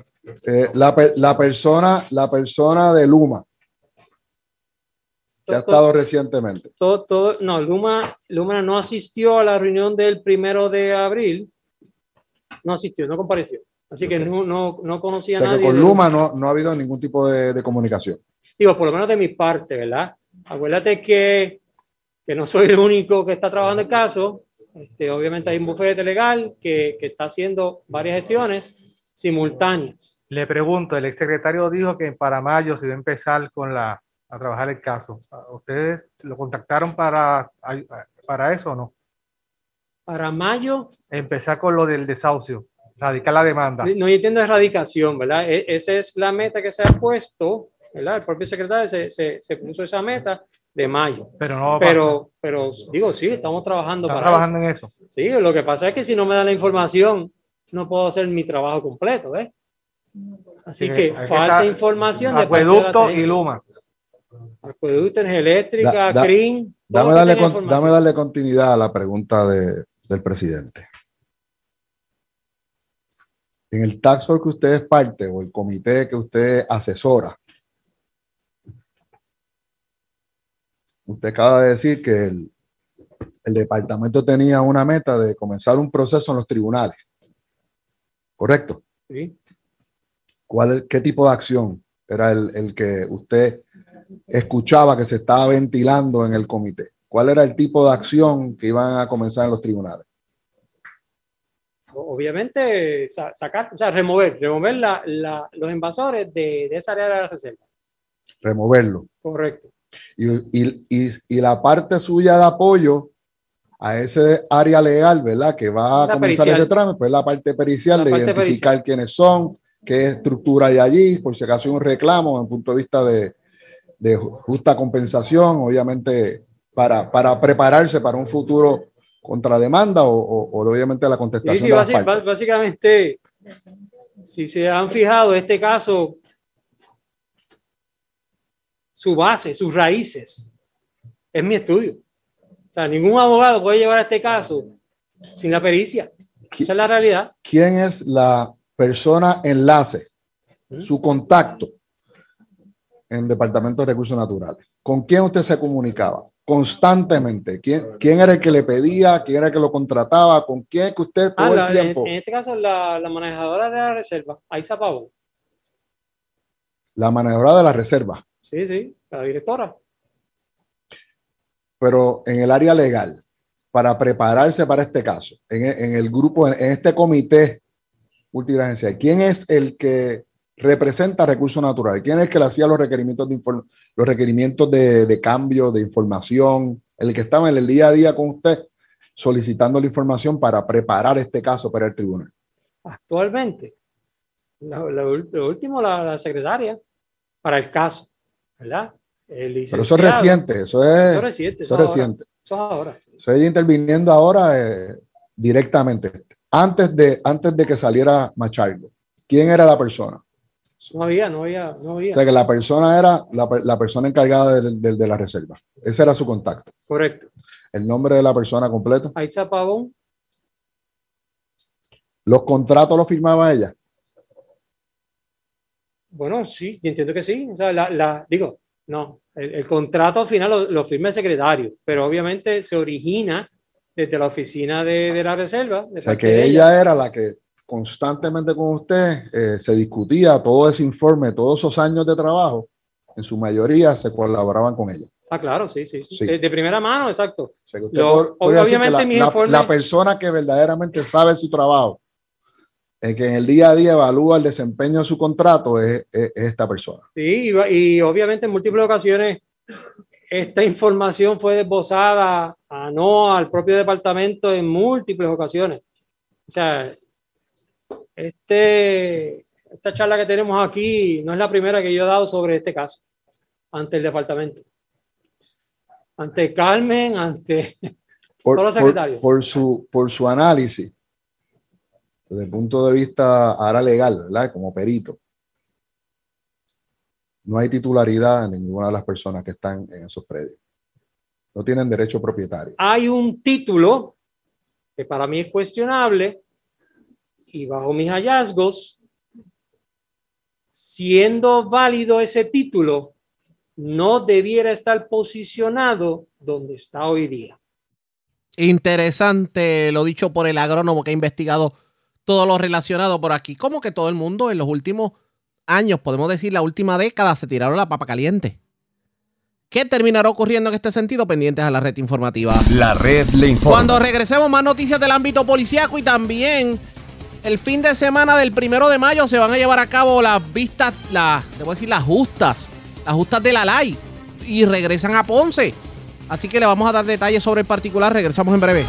Eh, la, la persona, la persona de Luma, ha estado recientemente.
todo, todo, no, Luma, Luma no asistió a la reunión del primero de abril, no asistió, no compareció. Así que no, no, no
O
conocía a
sea que
nadie.
con
de
Luma no, no ha habido ningún tipo de, de comunicación.
Digo, por lo menos de mi parte, ¿verdad? Acuérdate que, que no soy el único que está trabajando el caso. Este, obviamente hay un bufete legal que, que está haciendo varias gestiones simultáneas.
Le pregunto, el exsecretario dijo que para mayo se iba a empezar con la, a trabajar el caso. ¿Ustedes lo contactaron para, para eso o no?
Para mayo,
Empezar con lo del desahucio, radicar la demanda.
no entiendo erradicación, ¿verdad? E- esa es la meta que se ha puesto, ¿verdad? El propio secretario se, se, se puso esa meta de mayo.
Pero no va a
pero, pero digo, sí, estamos trabajando para
trabajando en
eso. Sí, lo que pasa es que si no me dan la información, no puedo hacer mi trabajo completo, ¿ves? Así
Sí,
que falta información de
Acueducto y. Luma.
Acueducto, energía eléctrica,
Da-
todo
Dame darle, con-
información.
dame darle continuidad a la pregunta de- del presidente. En el tax force que usted es parte o el comité que usted asesora, usted acaba de decir que el, el departamento tenía una meta de comenzar un proceso en los tribunales. ¿Correcto?
Sí.
¿Cuál, ¿Qué tipo de acción era el, el que usted escuchaba que se estaba ventilando en el comité? ¿Cuál era el tipo de acción que iban a comenzar en los tribunales?
Obviamente, sa- sacar, o sea, remover, remover la- la- los invasores de, de esa área de la reserva.
Removerlo.
Correcto.
Y, y- y- y la parte suya de apoyo a ese área legal, ¿verdad? Que va a
La
comenzar
pericial.
ese trámite, pues la parte pericial
La
de
parte
identificar quiénes son, qué estructura hay allí, por si acaso hay un reclamo en punto de vista de, de ju- justa compensación, obviamente para, para prepararse para un futuro contrademanda o, o, o obviamente la contestación
sí,
de las
basi-
partes.
bas- básicamente, si se han fijado, este caso, su base, sus raíces, es mi estudio. O sea, ningún abogado puede llevar este caso sin la pericia. Esa es la realidad.
¿Quién es la persona enlace, su contacto en el Departamento de Recursos Naturales? ¿Con quién usted se comunicaba constantemente? ¿Quién, quién era el que le pedía? ¿Quién era el que lo contrataba? ¿Con quién es que usted todo
Ah, la-
el
en,
tiempo?
en este caso, la, la manejadora de la reserva, Aiza Pavón.
La manejadora de la reserva,
Sí, sí, la directora.
pero en el área legal, para prepararse para este caso, en, en el grupo, en, en este comité multiragencial, ¿quién es el que representa recursos naturales? ¿Quién es el que le hacía los requerimientos de, los requerimientos de, de cambio, de información? El que estaba en el día a día con usted solicitando la información para preparar este caso para el tribunal.
Actualmente, lo último, la, la secretaria para el caso, ¿verdad? El
Pero eso es reciente, eso es,
Eso es reciente.
eso es
ahora.
reciente.
Eso es ahora.
Eso es interviniendo ahora eh, directamente. Antes de, antes de que saliera Machargo, ¿quién era la persona?
No había, no había, no había.
O sea que la persona era la, la persona encargada de, de- de la reserva. Ese era su contacto.
Correcto.
El nombre de la persona completo.
Aiza Pavón,
Los contratos los firmaba ella.
bueno, sí, yo entiendo que sí. O sea, la, la- digo, no, el, el contrato al final lo, lo firma el secretario, pero obviamente se origina desde la oficina de, de la reserva. de
O sea que ella era la que constantemente con usted eh, se discutía todo ese informe, todos esos años de trabajo. En su mayoría se colaboraban con ella.
Ah, claro, sí, sí. sí.
Sí.
De, de primera mano, exacto.
O sea que usted
Lo-
por- podría decir que
obviamente
la,
informes-
la persona que verdaderamente sabe su trabajo, eh, que en el día a día evalúa el desempeño de su contrato, es, es- es esta persona.
Sí, y, y obviamente en múltiples ocasiones esta información fue desbozada a no al propio departamento en múltiples ocasiones. O sea, este, esta charla que tenemos aquí no es la primera que yo he dado sobre este caso ante el departamento. Ante Carmen, ante
por,
todos los
por-
secretarios.
por su, por su análisis, desde el punto de vista ahora legal, ¿verdad? Como perito, no hay titularidad en ninguna de las personas que están en esos predios. No tienen derecho propietario.
hay un título que para mí es cuestionable y bajo mis hallazgos, siendo válido ese título, no debiera estar posicionado donde está hoy día.
Interesante lo dicho por el agrónomo que ha investigado todo lo relacionado por aquí. Como que todo el mundo en los últimos años, podemos decir la última década, se tiraron la papa caliente. ¿Qué terminará ocurriendo en este sentido? Pendientes a la red informativa.
La red le informa.
Cuando regresemos, más noticias del ámbito policíaco y también el fin de semana del primero de mayo se van a llevar a cabo las vistas, las, debo decir, las justas, las justas de la LAI y regresan a Ponce. Así que le vamos a dar detalles sobre el particular. Regresamos en breve.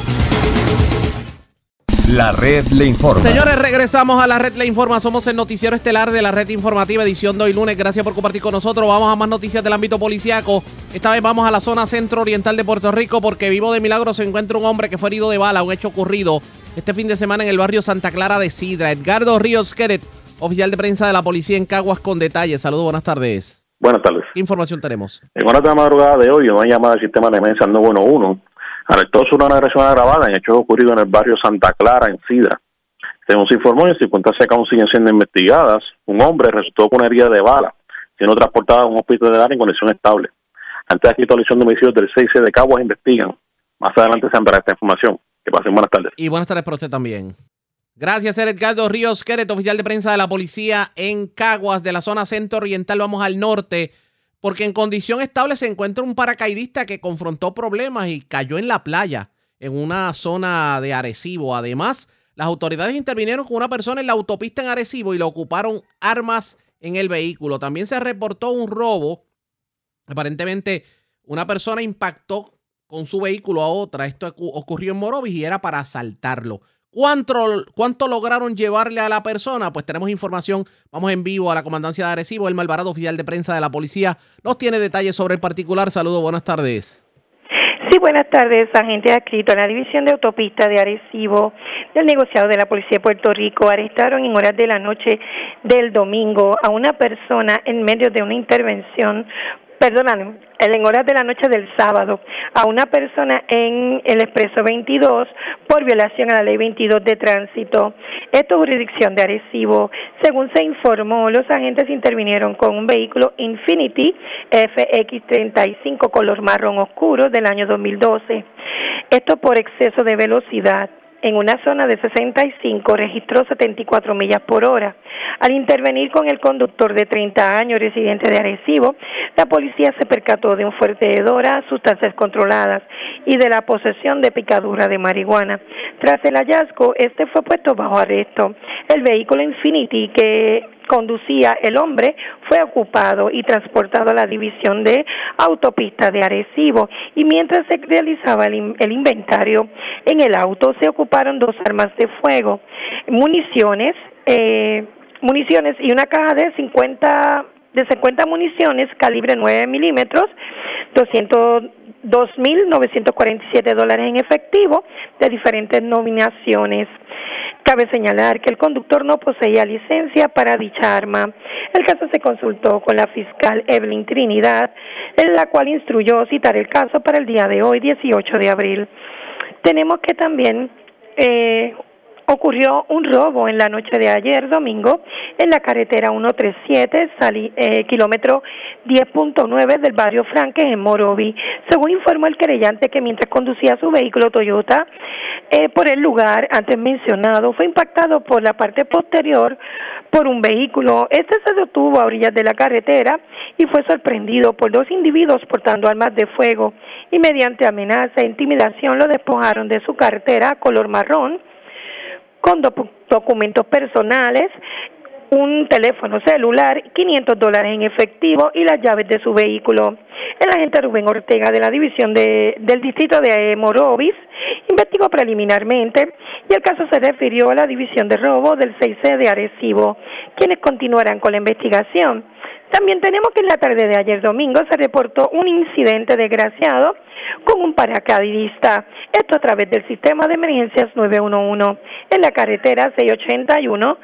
La red le informa.
Señores, regresamos a la red Le Informa. Somos el noticiero estelar de la red informativa, edición de hoy lunes. Gracias por compartir con nosotros. Vamos a más noticias del ámbito policiaco. Esta vez vamos a la zona centro-oriental de Puerto Rico porque vivo de milagro se encuentra un hombre que fue herido de bala, un hecho ocurrido este fin de semana en el barrio Santa Clara de Sidra. Edgardo Ríos Queret, oficial de prensa de la policía en Caguas con detalles. Saludos, buenas tardes.
Buenas tardes.
¿Qué información tenemos?
En horas de la madrugada de hoy, una llamada del sistema de emergencia al 911 alertó sobre una agresión agravada en hechos ocurridos en el barrio Santa Clara, en Sidra. Según se informó, en circunstancias que aún siguen siendo investigadas, un hombre resultó con una herida de bala, siendo transportado a un hospital de área en condición estable. Ante la situación de homicidios del 6 de Caguas investigan. Más adelante se ampliará esta información. Que pasen buenas tardes.
Y buenas tardes para usted también. Gracias, Edgardo Ríos Queret, oficial de prensa de la policía en Caguas, de la zona centro-oriental. Vamos al norte, porque en condición estable se encuentra un paracaidista que confrontó problemas y cayó en la playa, en una zona de Arecibo. Además, las autoridades intervinieron con una persona en la autopista en Arecibo y le ocuparon armas en el vehículo. También se reportó un robo. Aparentemente, una persona impactó con su vehículo a otra. Esto ocu- ocurrió en Morovis y era para asaltarlo. ¿Cuánto, ¿Cuánto lograron llevarle a la persona? Pues tenemos información. Vamos en vivo a la comandancia de Arecibo. El Malvarado, oficial de prensa de la policía, nos tiene detalles sobre el particular. Saludos, buenas tardes.
Sí, buenas tardes, agente adscrito a la División de Autopista de Arecibo del negociado de la Policía de Puerto Rico. Arrestaron en horas de la noche del domingo a una persona en medio de una intervención, perdóname, en horas de la noche del sábado, a una persona en el Expreso 22 por violación a la Ley 22 de Tránsito. Esto es jurisdicción de Arecibo. Según se informó, los agentes intervinieron con un vehículo Infinity FX35 color marrón oscuro del año 2012. Esto por exceso de velocidad. En una zona de 65 registró 74 millas por hora. Al intervenir con el conductor de 30 años residente de Arecibo, la policía se percató de un fuerte hedor a sustancias controladas y de la posesión de picadura de marihuana. Tras el hallazgo, este fue puesto bajo arresto. El vehículo Infinity que conducía el hombre fue ocupado y transportado a la división de autopista de Arecibo. Y mientras se realizaba el, el inventario en el auto se ocuparon dos armas de fuego, municiones, eh, municiones y una caja de 50 de 50 municiones calibre 9 milímetros, 202.947 dólares en efectivo de diferentes nominaciones. Cabe señalar que el conductor no poseía licencia para dicha arma. El caso se consultó con la fiscal Evelyn Trinidad, en la cual instruyó citar el caso para el día de hoy, 18 de abril. Tenemos que también eh, ocurrió un robo en la noche de ayer, domingo, en la carretera 137, sali- eh, kilómetro 10.9 del barrio Franques, en Morovi. Según informó el querellante que mientras conducía su vehículo Toyota eh, por el lugar antes mencionado, fue impactado por la parte posterior por un vehículo. Este se detuvo a orillas de la carretera y fue sorprendido por dos individuos portando armas de fuego y mediante amenaza e intimidación lo despojaron de su cartera color marrón con docu- documentos personales, un teléfono celular, 500 dólares en efectivo y las llaves de su vehículo. El agente Rubén Ortega de la división de, del distrito de Morovis investigó preliminarmente y el caso se refirió a la división de robo del 6C de Arecibo, quienes continuarán con la investigación. También tenemos que en la tarde de ayer domingo se reportó un incidente desgraciado con un paracaidista, esto a través del sistema de emergencias 911 en la carretera 681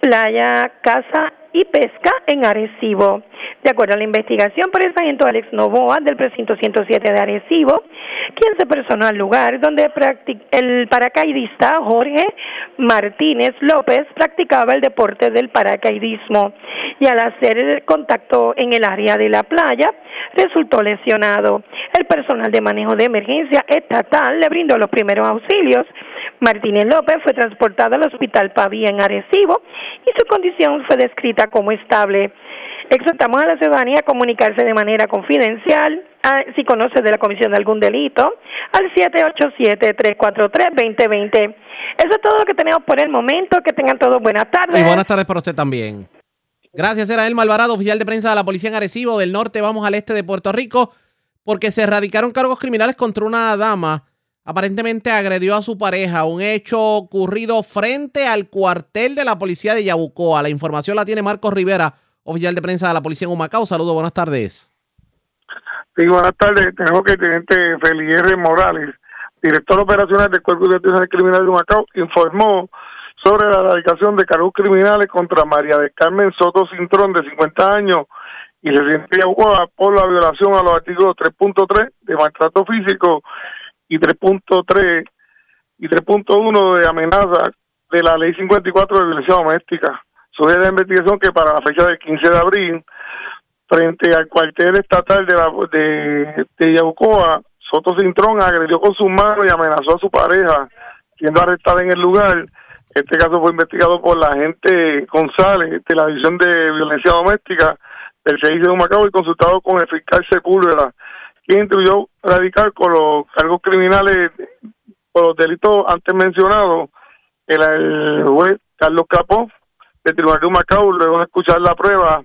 Playa Casa y Pesca en Arecibo. De acuerdo a la investigación por el sargento Alex Novoa del precinto 107 de Arecibo, quien se personó al lugar donde el paracaidista Jorge Martínez López practicaba el deporte del paracaidismo y al hacer el contacto en el área de la playa resultó lesionado. El personal de manejo de emergencia estatal le brindó los primeros auxilios. Martínez López fue transportado al hospital Pavía en Arecibo y su condición fue descrita como estable. Exhortamos a la ciudadanía a comunicarse de manera confidencial si conoce de la comisión de algún delito al 787-343-2020. Eso es todo lo que tenemos por el momento. Que tengan todos buenas tardes.
Y buenas tardes para usted también. Gracias, era Elma Alvarado, oficial de prensa de la Policía en Arecibo del Norte. Vamos al este de Puerto Rico porque se erradicaron cargos criminales contra una dama. Aparentemente agredió a su pareja, un hecho ocurrido frente al cuartel de la policía de Yabucoa. La información la tiene Marcos Rivera, oficial de prensa de la policía en Humacao. Saludos, buenas tardes.
Sí, buenas tardes. Tenemos que el teniente Felier Morales, director operacional del Cuerpo de Investigación Criminal de Humacao, informó sobre la erradicación de cargos criminales contra María de Carmen Soto Cintrón, de 50 años, y residente de Yabucoa por la violación a los artículos 3.3 de maltrato físico y 3.3 y 3.1 de amenaza de la ley 54 de violencia doméstica. Sugiere la investigación que para la fecha del 15 de abril, frente al cuartel estatal de, la, de, de Soto Cintrón agredió con sus manos y amenazó a su pareja, siendo arrestada en el lugar. Este caso fue investigado por la agente González de la División de Violencia Doméstica del servicio de Macao y consultado con el fiscal Sepúlveda, quien instruyó radical con los cargos criminales por los delitos antes mencionados. El, juez Carlos Capó del Tribunal de Macao, luego de escuchar la prueba,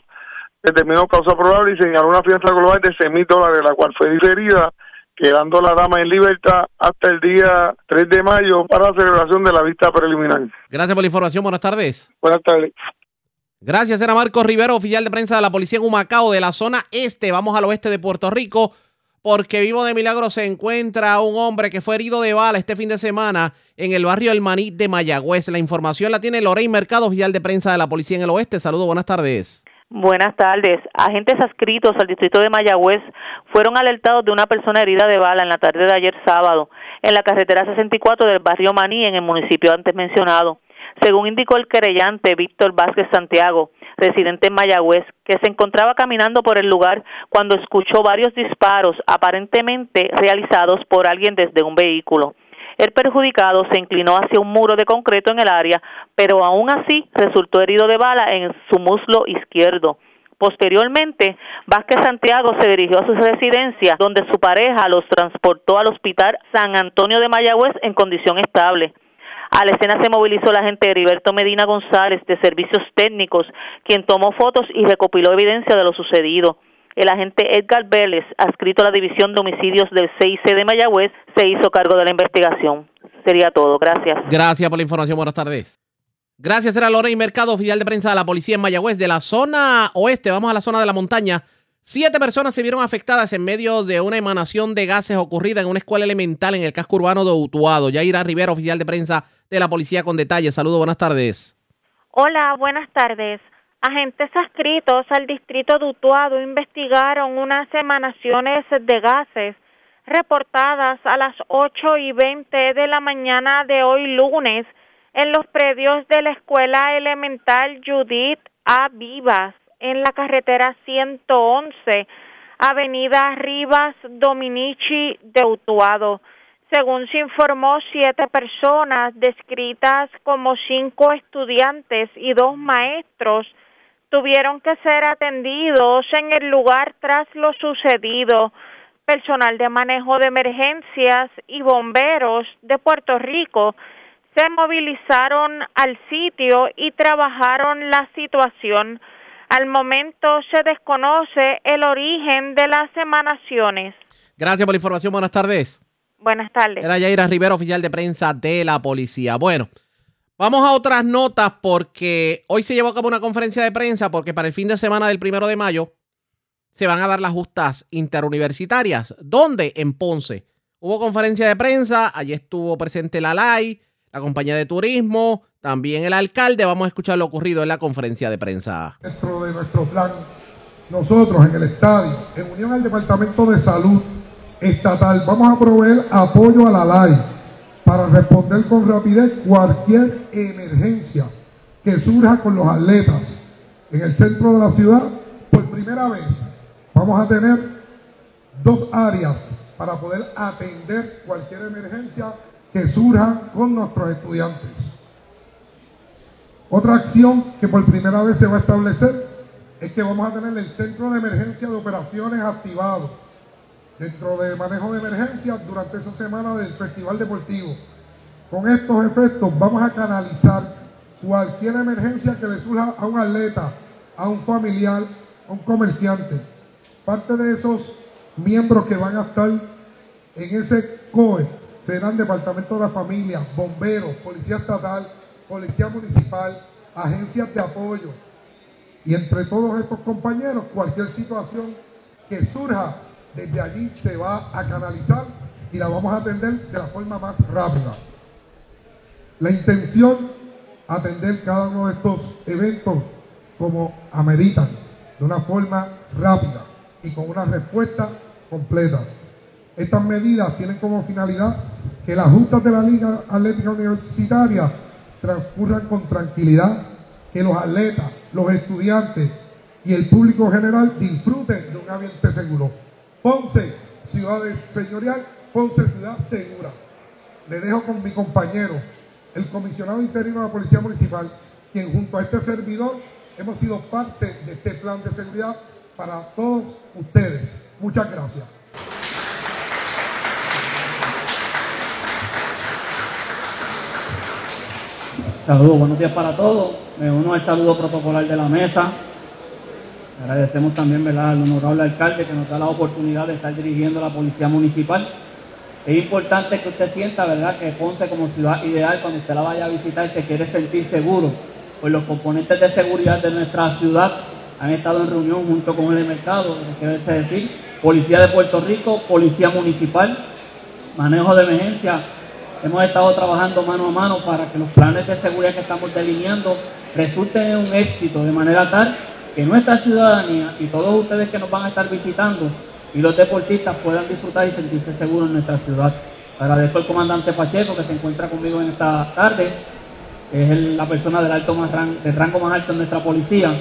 determinó causa probable y señaló una fianza global de 6 mil dólares, la cual fue diferida, quedando la dama en libertad hasta el día 3 de mayo para la celebración de la vista preliminar.
Gracias por la información. Buenas tardes.
Buenas tardes.
Gracias, era Marcos Rivero, oficial de prensa de la policía en Humacao, de la zona este. Vamos al oeste de Puerto Rico, porque vivo de milagro se encuentra un hombre que fue herido de bala este fin de semana en el barrio El Maní de Mayagüez. La información la tiene Lorraine Mercado, oficial de prensa de la policía en el oeste. Saludos, buenas tardes.
Buenas tardes. Agentes adscritos al distrito de Mayagüez fueron alertados de una persona herida de bala en la tarde de ayer sábado en la carretera 64 del barrio Maní en el municipio antes mencionado. Según indicó el querellante Víctor Vázquez Santiago, residente en Mayagüez, que se encontraba caminando por el lugar cuando escuchó varios disparos aparentemente realizados por alguien desde un vehículo. El perjudicado se inclinó hacia un muro de concreto en el área, pero aún así resultó herido de bala en su muslo izquierdo. Posteriormente, Vázquez Santiago se dirigió a su residencia, donde su pareja los transportó al hospital San Antonio de Mayagüez en condición estable. A la escena se movilizó el agente Heriberto Medina González de Servicios Técnicos, quien tomó fotos y recopiló evidencia de lo sucedido. El agente Edgar Vélez, adscrito a la División de Homicidios del CIC de Mayagüez, se hizo cargo de la investigación. Sería todo. Gracias.
Gracias por la información. Buenas tardes. Gracias, era Lorena Mercado, oficial de prensa de la policía en Mayagüez, de la zona oeste. Vamos a la zona de la montaña. Siete personas se vieron afectadas en medio de una emanación de gases ocurrida en una escuela elemental en el casco urbano de Utuado. Yaira Rivera, oficial de prensa de la policía con detalles. Saludos, buenas tardes.
Hola, buenas tardes. Agentes adscritos al distrito de Utuado investigaron unas emanaciones de gases reportadas a las 8 y 20 de la mañana de hoy lunes en los predios de la escuela elemental Judith A. Vivas en la carretera 111, Avenida Rivas Dominici de Utuado. Según se informó, siete personas descritas como cinco estudiantes y dos maestros tuvieron que ser atendidos en el lugar tras lo sucedido. Personal de manejo de emergencias y bomberos de Puerto Rico se movilizaron al sitio y trabajaron la situación. Al momento se desconoce el origen de las emanaciones.
Gracias por la información. Buenas tardes.
Buenas tardes.
Era Yaira Rivera, oficial de prensa de la policía. Bueno, vamos a otras notas porque hoy se llevó a cabo una conferencia de prensa porque para el fin de semana del primero de mayo se van a dar las justas interuniversitarias. ¿Dónde? En Ponce. Hubo conferencia de prensa, allí estuvo presente la LAI, la compañía de turismo, también el alcalde. Vamos a escuchar lo ocurrido en la conferencia de prensa.
Dentro de nuestro plan, nosotros en el estadio, en unión al Departamento de Salud Estatal, vamos a proveer apoyo a la LAI para responder con rapidez cualquier emergencia que surja con los atletas en el centro de la ciudad. Por primera vez vamos a tener dos áreas para poder atender cualquier emergencia que surja con nuestros estudiantes. Otra acción que por primera vez se va a establecer es que vamos a tener el centro de emergencia de operaciones activado dentro del manejo de emergencias durante esa semana del Festival Deportivo. Con estos efectos vamos a canalizar cualquier emergencia que le surja a un atleta, a un familiar, a un comerciante. Parte de esos miembros que van a estar en ese COE serán Departamento de la Familia, Bomberos, Policía Estatal, Policía Municipal, agencias de apoyo. Y entre todos estos compañeros, cualquier situación que surja, desde allí se va a canalizar y la vamos a atender de la forma más rápida. La intención, atender cada uno de estos eventos como ameritan, de una forma rápida y con una respuesta completa. Estas medidas tienen como finalidad que las juntas de la Liga Atlética Universitaria transcurran con tranquilidad, que los atletas, los estudiantes y el público general disfruten de un ambiente seguro. Ponce, ciudad señorial, Ponce, ciudad segura. Le dejo con mi compañero, el comisionado interino de la Policía Municipal, quien junto a este servidor hemos sido parte de este plan de seguridad para todos ustedes. Muchas gracias.
Saludos, buenos días para todos. Me uno al saludo protocolar de la mesa. Agradecemos también ¿verdad? al honorable alcalde que nos da la oportunidad de estar dirigiendo la policía municipal. Es importante que usted sienta ¿verdad? que Ponce como ciudad ideal, cuando usted la vaya a visitar, se quiere sentir seguro. Pues los componentes de seguridad de nuestra ciudad han estado en reunión junto con el mercado, quiere decir, Policía de Puerto Rico, Policía Municipal, manejo de emergencia, hemos estado trabajando mano a mano para que los planes de seguridad que estamos delineando resulten en un éxito de manera tal que nuestra ciudadanía y todos ustedes que nos van a estar visitando y los deportistas puedan disfrutar y sentirse seguros en nuestra ciudad. Agradezco al comandante Pacheco que se encuentra conmigo en esta tarde, es la persona del, alto más del rango más alto en nuestra policía.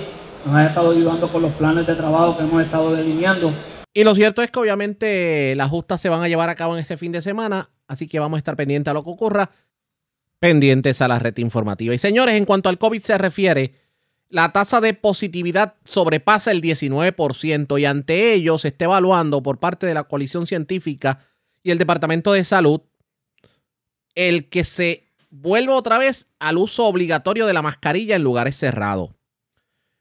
Nos ha estado ayudando con los planes de trabajo que hemos estado delineando.
Y lo cierto es que obviamente las justas se van a llevar a cabo en este fin de semana Así que vamos a estar pendientes a lo que ocurra, pendientes a la red informativa. Y señores, en cuanto al COVID se refiere, la tasa de positividad sobrepasa el 19% y ante ello se está evaluando por parte de la coalición científica y el Departamento de Salud el que se vuelva otra vez al uso obligatorio de la mascarilla en lugares cerrados.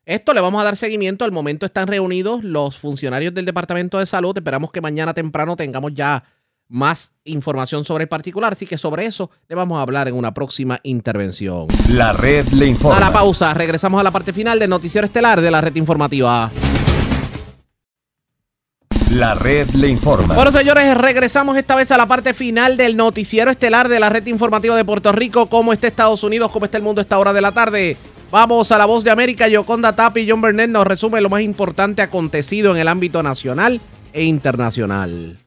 Esto le vamos a dar seguimiento. Al momento están reunidos los funcionarios del Departamento de Salud. Esperamos que mañana temprano tengamos ya más información sobre el particular, así que sobre eso le vamos a hablar en una próxima intervención.
La red le informa.
A la pausa, regresamos a la parte final del noticiero estelar de la red informativa.
La red le informa.
Bueno, señores, regresamos esta vez a la parte final del noticiero estelar de la red informativa de Puerto Rico. ¿Cómo está Estados Unidos? ¿Cómo está el mundo a esta hora de la tarde? Vamos a la voz de América. Yoconda Tapi y John Burnett nos resume lo más importante acontecido en el ámbito nacional e internacional.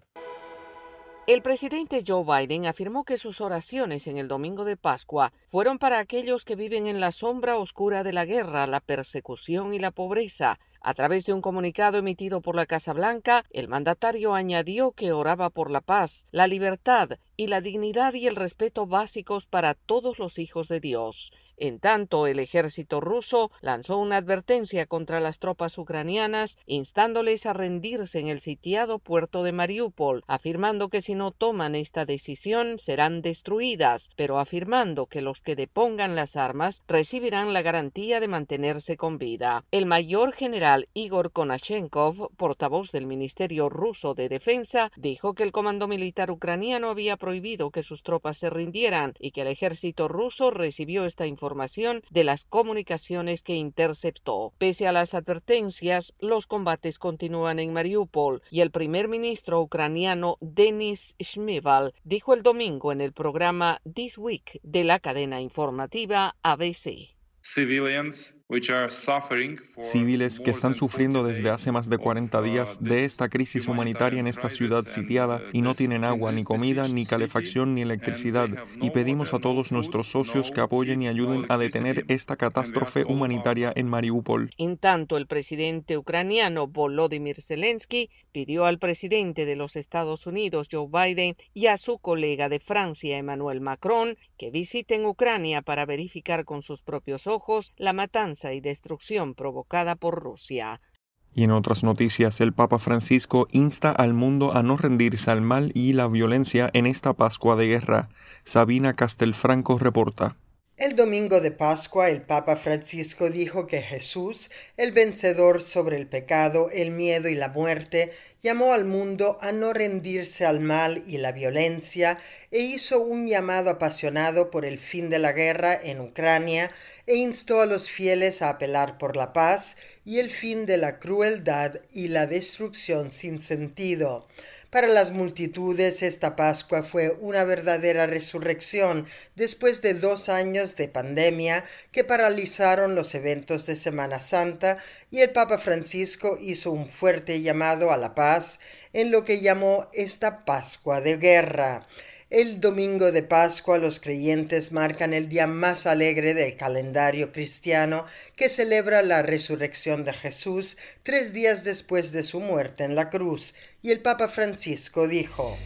El presidente Joe Biden afirmó que sus oraciones en el domingo de Pascua fueron para aquellos que viven en la sombra oscura de la guerra, la persecución y la pobreza, A través de un comunicado emitido por la Casa Blanca, el mandatario añadió que oraba por la paz, la libertad y la dignidad y el respeto básicos para todos los hijos de Dios. En tanto, el ejército ruso lanzó una advertencia contra las tropas ucranianas, instándoles a rendirse en el sitiado puerto de Mariupol, afirmando que si no toman esta decisión serán destruidas, pero afirmando que los que depongan las armas recibirán la garantía de mantenerse con vida. El mayor general Igor Konashenkov, portavoz del Ministerio ruso de Defensa, dijo que el comando militar ucraniano había prohibido que sus tropas se rindieran y que el ejército ruso recibió esta información de las comunicaciones que interceptó. Pese a las advertencias, los combates continúan en Mariupol y el primer ministro ucraniano Denis Shmival dijo el domingo en el programa This Week de la cadena informativa ABC.
Civiles que están sufriendo desde hace más de 40 días de esta crisis humanitaria en esta ciudad sitiada y no tienen agua, ni comida, ni calefacción, ni electricidad. Y pedimos a todos nuestros socios que apoyen y ayuden a detener esta catástrofe humanitaria en Mariupol.
En tanto, el presidente ucraniano Volodymyr Zelensky pidió al presidente de los Estados Unidos, Joe Biden, y a su colega de Francia, Emmanuel Macron, que visiten Ucrania para verificar con sus propios ojos la matanza y destrucción provocada por Rusia.
Y en otras noticias, el Papa Francisco insta al mundo a no rendirse al mal y la violencia en esta Pascua de guerra. Sabina Castelfranco reporta.
El domingo de Pascua el Papa Francisco dijo que Jesús, el vencedor sobre el pecado, el miedo y la muerte, llamó al mundo a no rendirse al mal y la violencia e hizo un llamado apasionado por el fin de la guerra en Ucrania e instó a los fieles a apelar por la paz y el fin de la crueldad y la destrucción sin sentido. Para las multitudes esta Pascua fue una verdadera resurrección después de dos años de pandemia que paralizaron los eventos de Semana Santa y el Papa Francisco hizo un fuerte llamado a la paz en lo que llamó esta Pascua de guerra. El domingo de Pascua los creyentes marcan el día más alegre del calendario cristiano que celebra la resurrección de Jesús tres días después de su muerte en la cruz. Y el Papa Francisco dijo,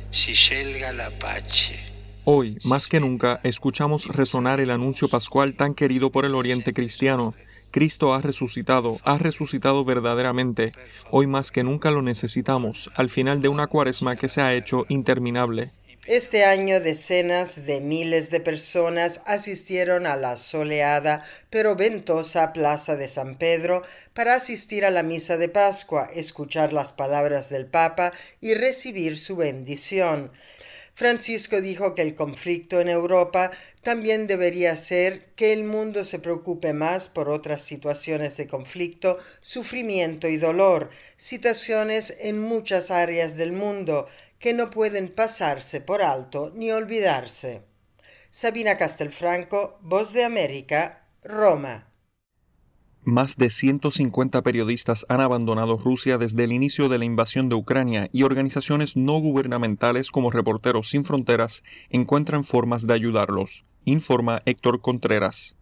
Hoy, más que nunca, escuchamos resonar el anuncio pascual tan querido por el Oriente cristiano. Cristo ha resucitado, ha resucitado verdaderamente. Hoy más que nunca lo necesitamos, al final de una cuaresma que se ha hecho interminable.
Este año decenas de miles de personas asistieron a la soleada pero ventosa Plaza de San Pedro para asistir a la misa de Pascua, escuchar las palabras del Papa y recibir su bendición. Francisco dijo que el conflicto en Europa también debería hacer que el mundo se preocupe más por otras situaciones de conflicto, sufrimiento y dolor, situaciones en muchas áreas del mundo, que no pueden pasarse por alto ni olvidarse. Sabina Castelfranco, Voz de América, Roma.
Más de 150 periodistas han abandonado Rusia desde el inicio de la invasión de Ucrania y organizaciones no gubernamentales como Reporteros Sin Fronteras encuentran formas de ayudarlos, informa Héctor Contreras.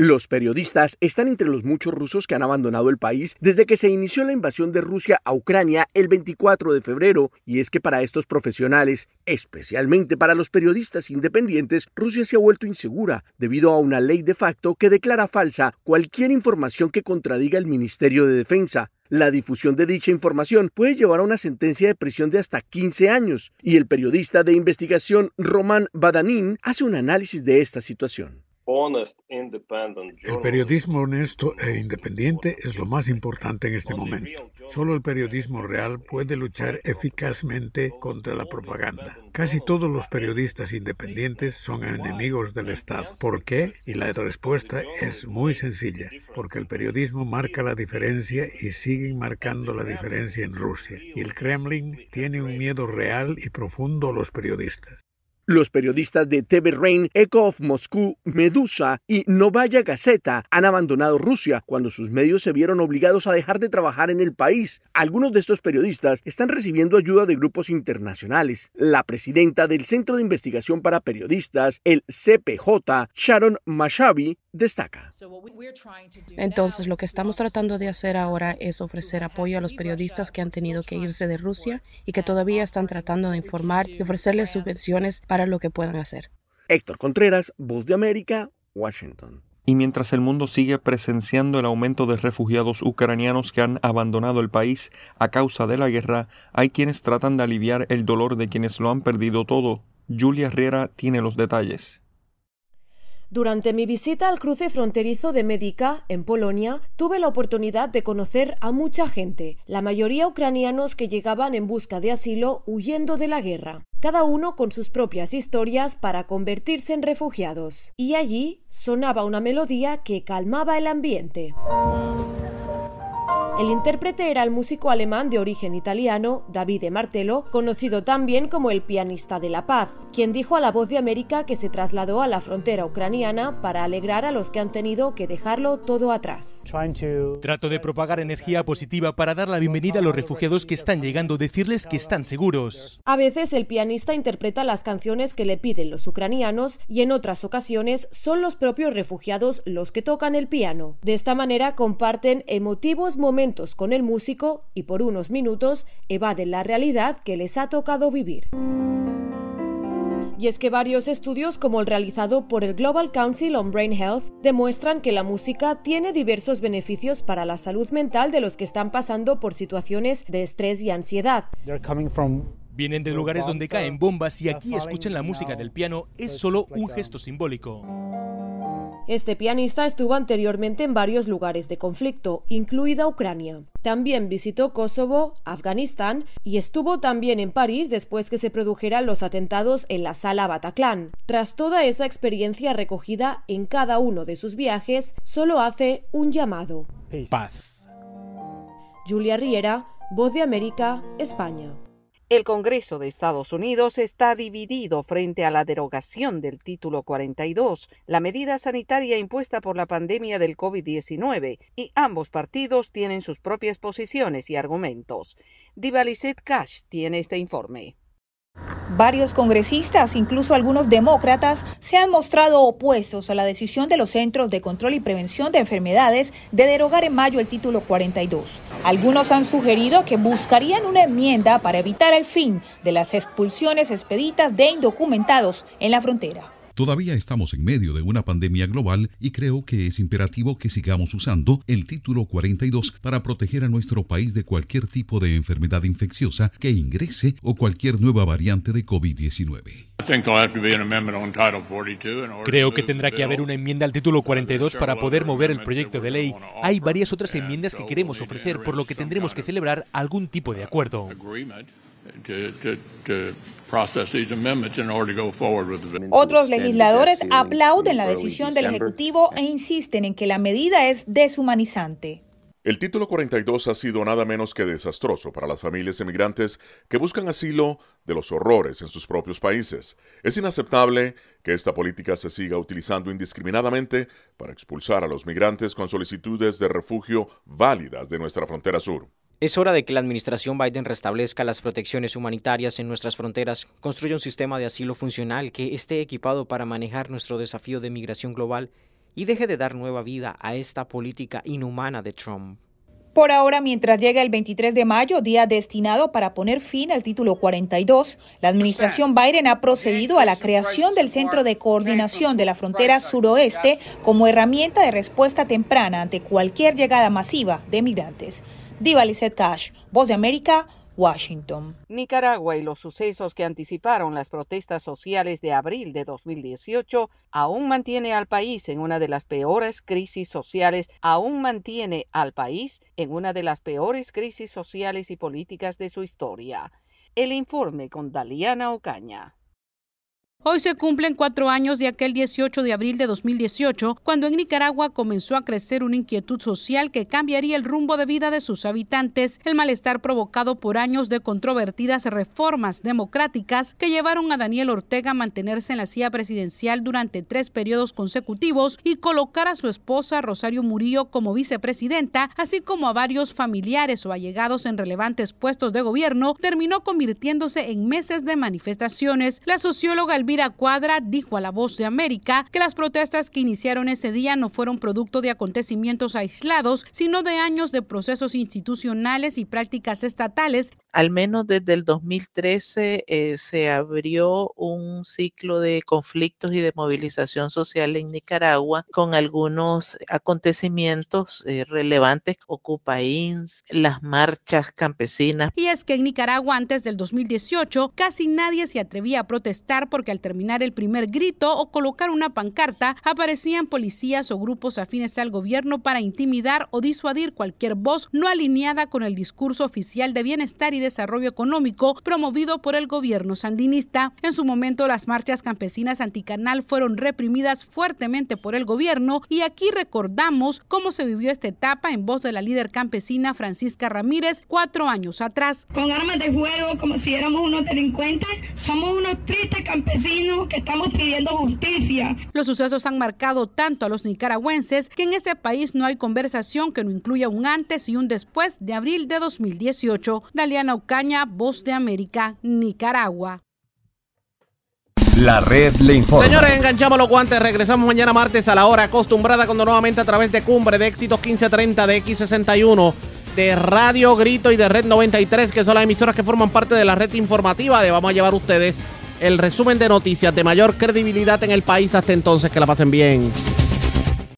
Los periodistas están entre los muchos rusos que han abandonado el país desde que se inició la invasión de Rusia a Ucrania el 24 de febrero, y es que para estos profesionales, especialmente para los periodistas independientes, Rusia se ha vuelto insegura debido a una ley de facto que declara falsa cualquier información que contradiga el Ministerio de Defensa. La difusión de dicha información puede llevar a una sentencia de prisión de hasta 15 años, y el periodista de investigación Roman Badanin hace un análisis de esta situación.
El periodismo honesto e independiente es lo más importante en este momento. Solo el periodismo real puede luchar eficazmente contra la propaganda. Casi todos los periodistas independientes son enemigos del Estado. ¿Por qué? Y la respuesta es muy sencilla. Porque el periodismo marca la diferencia y sigue marcando la diferencia en Rusia. Y el Kremlin tiene un miedo real y profundo a los periodistas.
Los periodistas de TV Rain, Echo of Moscú, Medusa y Novaya Gazeta han abandonado Rusia cuando sus medios se vieron obligados a dejar de trabajar en el país. Algunos de estos periodistas están recibiendo ayuda de grupos internacionales. La presidenta del Centro de Investigación para Periodistas, el CPJ, Sharon Mashavi, destaca.
Entonces, lo que estamos tratando de hacer ahora es ofrecer apoyo a los periodistas que han tenido que irse de Rusia y que todavía están tratando de informar y ofrecerles subvenciones para lo que puedan hacer.
Héctor Contreras, Voz de América, Washington.
Y mientras el mundo sigue presenciando el aumento de refugiados ucranianos que han abandonado el país a causa de la guerra, hay quienes tratan de aliviar el dolor de quienes lo han perdido todo. Julia Herrera tiene los detalles.
Durante mi visita al cruce fronterizo de Medica, en Polonia, tuve la oportunidad de conocer a mucha gente, la mayoría ucranianos que llegaban en busca de asilo huyendo de la guerra, cada uno con sus propias historias para convertirse en refugiados. Y allí sonaba una melodía que calmaba el ambiente. El intérprete era el músico alemán de origen italiano, Davide Martello, conocido también como el pianista de la paz, quien dijo a La Voz de América que se trasladó a la frontera ucraniana para alegrar a los que han tenido que dejarlo todo atrás.
Trato de propagar energía positiva para dar la bienvenida a los refugiados que están llegando, decirles que están seguros.
A veces el pianista interpreta las canciones que le piden los ucranianos y en otras ocasiones son los propios refugiados los que tocan el piano. De esta manera comparten emotivos momentos con el músico y por unos minutos evaden la realidad que les ha tocado vivir. Y es que varios estudios, como el realizado por el Global Council on Brain Health, demuestran que la música tiene diversos beneficios para la salud mental de los que están pasando por situaciones de estrés y ansiedad.
Vienen de lugares donde caen bombas y aquí escuchan la música del piano, es solo un gesto simbólico.
Este pianista estuvo anteriormente en varios lugares de conflicto, incluida Ucrania. También visitó Kosovo, Afganistán y estuvo también en París después que se produjeran los atentados en la sala Bataclan. Tras toda esa experiencia recogida en cada uno de sus viajes, solo hace un llamado.
Paz.
Julia Riera, Voz de América, España.
El Congreso de Estados Unidos está dividido frente a la derogación del Título 42, la medida sanitaria impuesta por la pandemia del COVID-19, y ambos partidos tienen sus propias posiciones y argumentos. Divalicet Cash tiene este informe.
Varios congresistas, incluso algunos demócratas, se han mostrado opuestos a la decisión de los Centros de Control y Prevención de Enfermedades de derogar en mayo el título 42. Algunos han sugerido que buscarían una enmienda para evitar el fin de las expulsiones expeditas de indocumentados en la frontera.
Todavía estamos en medio de una pandemia global y creo que es imperativo que sigamos usando el título 42 para proteger a nuestro país de cualquier tipo de enfermedad infecciosa que ingrese o cualquier nueva variante de COVID-19.
Creo que tendrá que haber una enmienda al título 42 para poder mover el proyecto de ley. Hay varias otras enmiendas que queremos ofrecer, por lo que tendremos que celebrar algún tipo de acuerdo.
Otros legisladores aplauden la decisión del Ejecutivo e insisten en que la medida es deshumanizante.
El título 42 ha sido nada menos que desastroso para las familias emigrantes que buscan asilo de los horrores en sus propios países. Es inaceptable que esta política se siga utilizando indiscriminadamente para expulsar a los migrantes con solicitudes de refugio válidas de nuestra frontera sur.
Es hora de que la administración Biden restablezca las protecciones humanitarias en nuestras fronteras, construya un sistema de asilo funcional que esté equipado para manejar nuestro desafío de migración global y deje de dar nueva vida a esta política inhumana de Trump.
Por ahora, mientras llega el 23 de mayo, día destinado para poner fin al título 42, la administración Biden ha procedido a la creación del Centro de Coordinación de la Frontera Suroeste como herramienta de respuesta temprana ante cualquier llegada masiva de migrantes. Diva Lizette Cash, Voz de América, Washington.
Nicaragua y los sucesos que anticiparon las protestas sociales de abril de 2018 aún mantiene al país en una de las peores crisis sociales, aún mantiene al país en una de las peores crisis sociales y políticas de su historia. El informe con Daliana Ocaña.
Hoy se cumplen cuatro años de aquel 18 de abril de 2018, cuando en Nicaragua comenzó a crecer una inquietud social que cambiaría el rumbo de vida de sus habitantes, el malestar provocado por años de controvertidas reformas democráticas que llevaron a Daniel Ortega a mantenerse en la silla presidencial durante tres periodos consecutivos y colocar a su esposa Rosario Murillo como vicepresidenta, así como a varios familiares o allegados en relevantes puestos de gobierno, terminó convirtiéndose en meses de manifestaciones. La socióloga Elvira Cuadra dijo a La Voz de América que las protestas que iniciaron ese día no fueron producto de acontecimientos aislados, sino de años de procesos institucionales y prácticas estatales.
Al menos desde el 2013 eh, se abrió un ciclo de conflictos y de movilización social en Nicaragua con algunos acontecimientos eh, relevantes, Ocupa INS, las marchas campesinas.
Y es que en Nicaragua antes del 2018 casi nadie se atrevía a protestar porque al terminar el primer grito o colocar una pancarta aparecían policías o grupos afines al gobierno para intimidar o disuadir cualquier voz no alineada con el discurso oficial de bienestar y desarrollo económico promovido por el gobierno sandinista. En su momento las marchas campesinas anticanal fueron reprimidas fuertemente por el gobierno y aquí recordamos cómo se vivió esta etapa en voz de la líder campesina Francisca Ramírez cuatro años atrás.
Con armas de fuego como si éramos unos delincuentes, somos unos tristes campesinos que estamos pidiendo justicia.
Los sucesos han marcado tanto a los nicaragüenses que en ese país no hay conversación que no incluya un antes y un después de abril de 2018. Daliana Ocaña, Voz de América, Nicaragua.
La red le informa.
Señores, enganchamos los guantes. Regresamos mañana martes a la hora acostumbrada cuando nuevamente a través de Cumbre de Éxitos 1530 de X61 de Radio Grito y de Red 93, que son las emisoras que forman parte de la red informativa de vamos a llevar a ustedes el resumen de noticias de mayor credibilidad en el país. Hasta entonces, que la pasen bien.